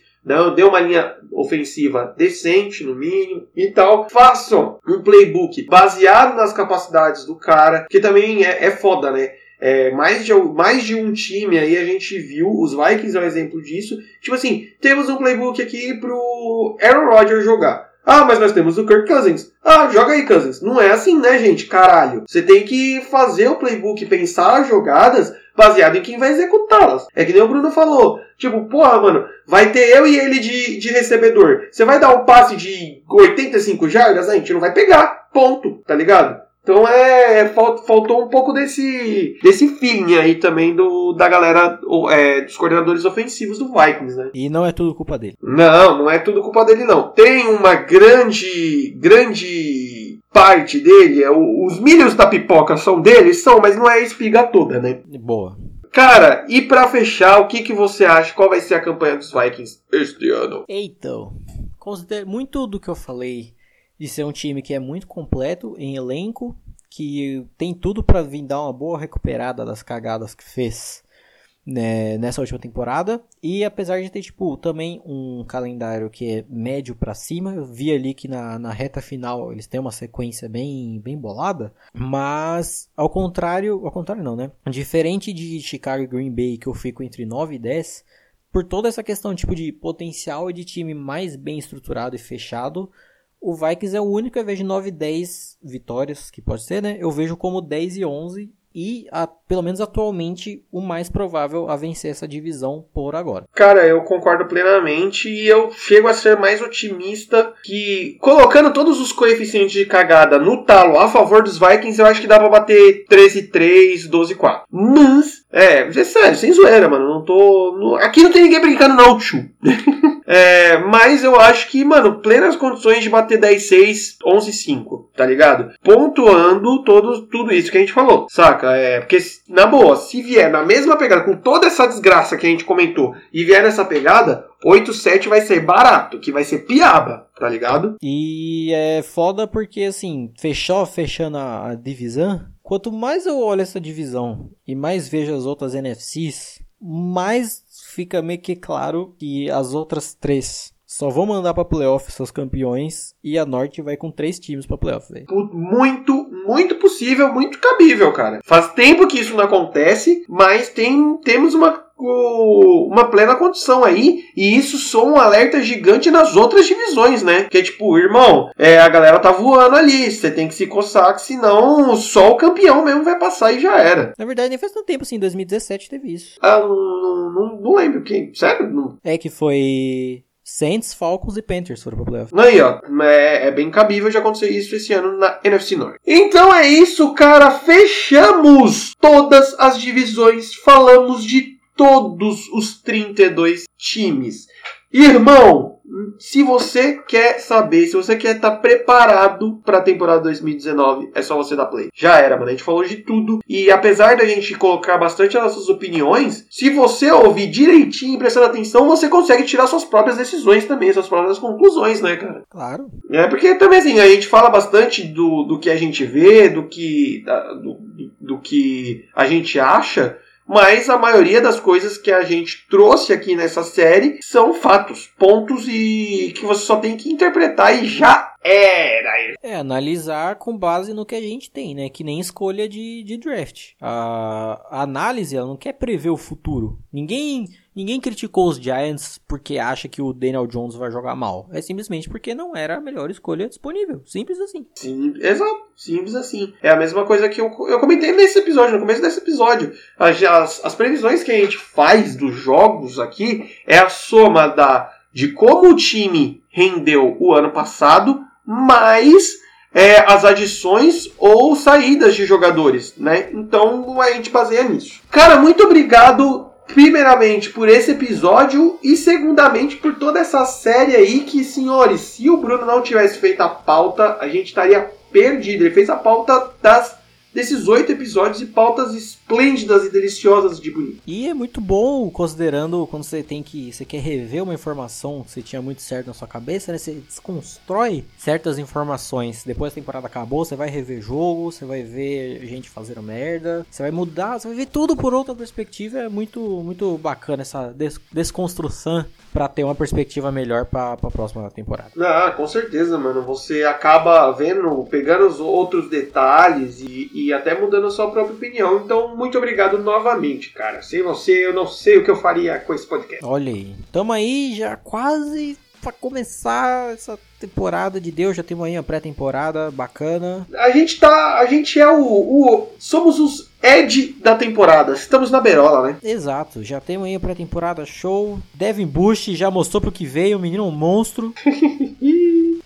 A: dê uma linha ofensiva decente, no mínimo, e tal. Façam um playbook baseado nas capacidades do cara, que também é, é foda, né? É, mais, de, mais de um time aí a gente viu, os Vikings é um exemplo disso. Tipo assim, temos um playbook aqui pro Aaron Rodgers jogar. Ah, mas nós temos o Kirk Cousins. Ah, joga aí, Cousins. Não é assim, né, gente? Caralho. Você tem que fazer o playbook, pensar jogadas baseado em quem vai executá-las. É que nem o Bruno falou. Tipo, porra, mano, vai ter eu e ele de, de recebedor. Você vai dar um passe de 85 jardas? A gente não vai pegar. Ponto. Tá ligado? Então é, é faltou um pouco desse, desse feeling aí também do, da galera, é, dos coordenadores ofensivos do Vikings, né?
B: E não é tudo culpa dele.
A: Não, não é tudo culpa dele não. Tem uma grande, grande parte dele, é, os milhos da pipoca são dele, são, mas não é a espiga toda, né?
B: Boa.
A: Cara, e para fechar, o que, que você acha? Qual vai ser a campanha dos Vikings este ano?
B: Então, muito do que eu falei de ser um time que é muito completo em elenco, que tem tudo para vir dar uma boa recuperada das cagadas que fez né, nessa última temporada. E apesar de ter, tipo, também um calendário que é médio para cima, eu vi ali que na, na reta final eles têm uma sequência bem, bem bolada. Mas, ao contrário, ao contrário não, né? Diferente de Chicago e Green Bay, que eu fico entre 9 e 10, por toda essa questão tipo de potencial e de time mais bem estruturado e fechado, o Vikings é o único, ao invés de 9 e 10 vitórias, que pode ser, né? Eu vejo como 10 e 11 e, a, pelo menos atualmente, o mais provável a vencer essa divisão por agora.
A: Cara, eu concordo plenamente e eu chego a ser mais otimista que, colocando todos os coeficientes de cagada no talo a favor dos Vikings, eu acho que dá pra bater 13-3, 12-4. Mas, é, é sério, sem zoeira, mano. Não tô. Não, aqui não tem ninguém brincando, não, tio. É, mas eu acho que, mano, plenas condições de bater 10-6, 11-5, tá ligado? Pontuando todo, tudo isso que a gente falou, saca? Saca? É, porque, na boa, se vier na mesma pegada, com toda essa desgraça que a gente comentou, e vier nessa pegada, 8-7 vai ser barato, que vai ser piaba, tá ligado?
B: E é foda porque, assim, fechou, fechando a, a divisão, quanto mais eu olho essa divisão e mais vejo as outras NFCs, mais fica meio que claro que as outras três só vão mandar pra playoff seus campeões e a Norte vai com três times pra playoff, velho.
A: Muito, muito possível, muito cabível, cara. Faz tempo que isso não acontece, mas tem, temos uma, uma plena condição aí, e isso sou um alerta gigante nas outras divisões, né? Que é tipo, irmão, é, a galera tá voando ali, você tem que se coçar, que senão só o campeão mesmo vai passar e já era.
B: Na verdade, nem faz tanto tempo assim, em 2017 teve isso.
A: Ah, não, não, não lembro quem. Sério? Não.
B: É que foi Saints, Falcons e Panthers foram pro playoff.
A: Aí, ó, é, é, bem cabível de acontecer isso esse ano na NFC North. Então é isso, cara. Fechamos todas as divisões. Falamos de todos os 32 times. Irmão, se você quer saber, se você quer estar tá preparado para a temporada 2019, é só você dar play. Já era, mano. A gente falou de tudo. E apesar da gente colocar bastante as nossas opiniões, se você ouvir direitinho e prestar atenção, você consegue tirar suas próprias decisões também, suas próprias conclusões, né, cara?
B: Claro.
A: É porque também assim, a gente fala bastante do, do que a gente vê, do que, da, do, do que a gente acha mas a maioria das coisas que a gente trouxe aqui nessa série são fatos, pontos e que você só tem que interpretar e já era.
B: É, analisar com base no que a gente tem, né? Que nem escolha de, de draft. A, a análise, ela não quer prever o futuro. Ninguém Ninguém criticou os Giants porque acha que o Daniel Jones vai jogar mal. É simplesmente porque não era a melhor escolha disponível. Simples assim.
A: Sim, exato. Simples assim. É a mesma coisa que eu, eu comentei nesse episódio, no começo desse episódio. As, as, as previsões que a gente faz dos jogos aqui é a soma da, de como o time rendeu o ano passado, mais é, as adições ou saídas de jogadores, né? Então a gente baseia nisso. Cara, muito obrigado primeiramente por esse episódio e segundamente por toda essa série aí que, senhores, se o Bruno não tivesse feito a pauta, a gente estaria perdido. Ele fez a pauta das desses oito episódios e pautas esplêndidas e deliciosas de bonito.
B: E é muito bom, considerando quando você tem que. Você quer rever uma informação que você tinha muito certo na sua cabeça, né? Você desconstrói certas informações. Depois a temporada acabou, você vai rever jogo, você vai ver gente fazendo merda, você vai mudar, você vai ver tudo por outra perspectiva. É muito, muito bacana essa des desconstrução para ter uma perspectiva melhor para a próxima temporada.
A: Ah, com certeza, mano. Você acaba vendo, pegando os outros detalhes e, e até mudando a sua própria opinião. Então, muito obrigado novamente, cara. Sem você, eu não sei o que eu faria com esse podcast.
B: Olha aí. Tamo aí já quase para começar essa temporada de Deus, já temos aí uma pré-temporada bacana.
A: A gente tá, a gente é o, o somos os Ed da temporada. Estamos na berola, né?
B: Exato, já temos aí a pré-temporada show. Devin Bush já mostrou pro que veio, o menino é um monstro.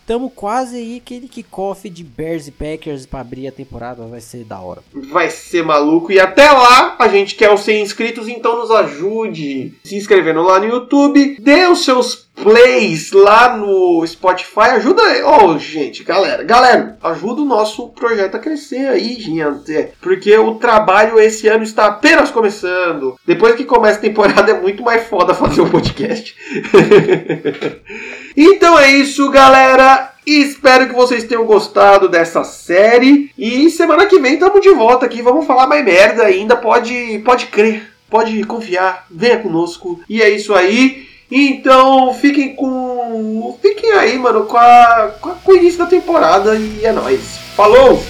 B: Tamo quase aí aquele kickoff de Bears e Packers pra abrir a temporada, vai ser da hora.
A: Vai ser maluco. E até lá, a gente quer os 100 inscritos, então nos ajude se inscrevendo lá no YouTube. Dê os seus plays lá no Spotify. Ajuda. Oh, gente, galera, galera, ajuda o nosso projeto a crescer aí, gente. Porque o trabalho esse ano está apenas começando. Depois que começa a temporada, é muito mais foda fazer o um podcast. então é isso, galera. Espero que vocês tenham gostado dessa série. E semana que vem estamos de volta aqui. Vamos falar mais merda ainda. Pode, pode crer, pode confiar. Venha conosco. E é isso aí. Então fiquem com. Fiquem aí, mano, com, a, com, a, o início da temporada. E é nóis. Falou!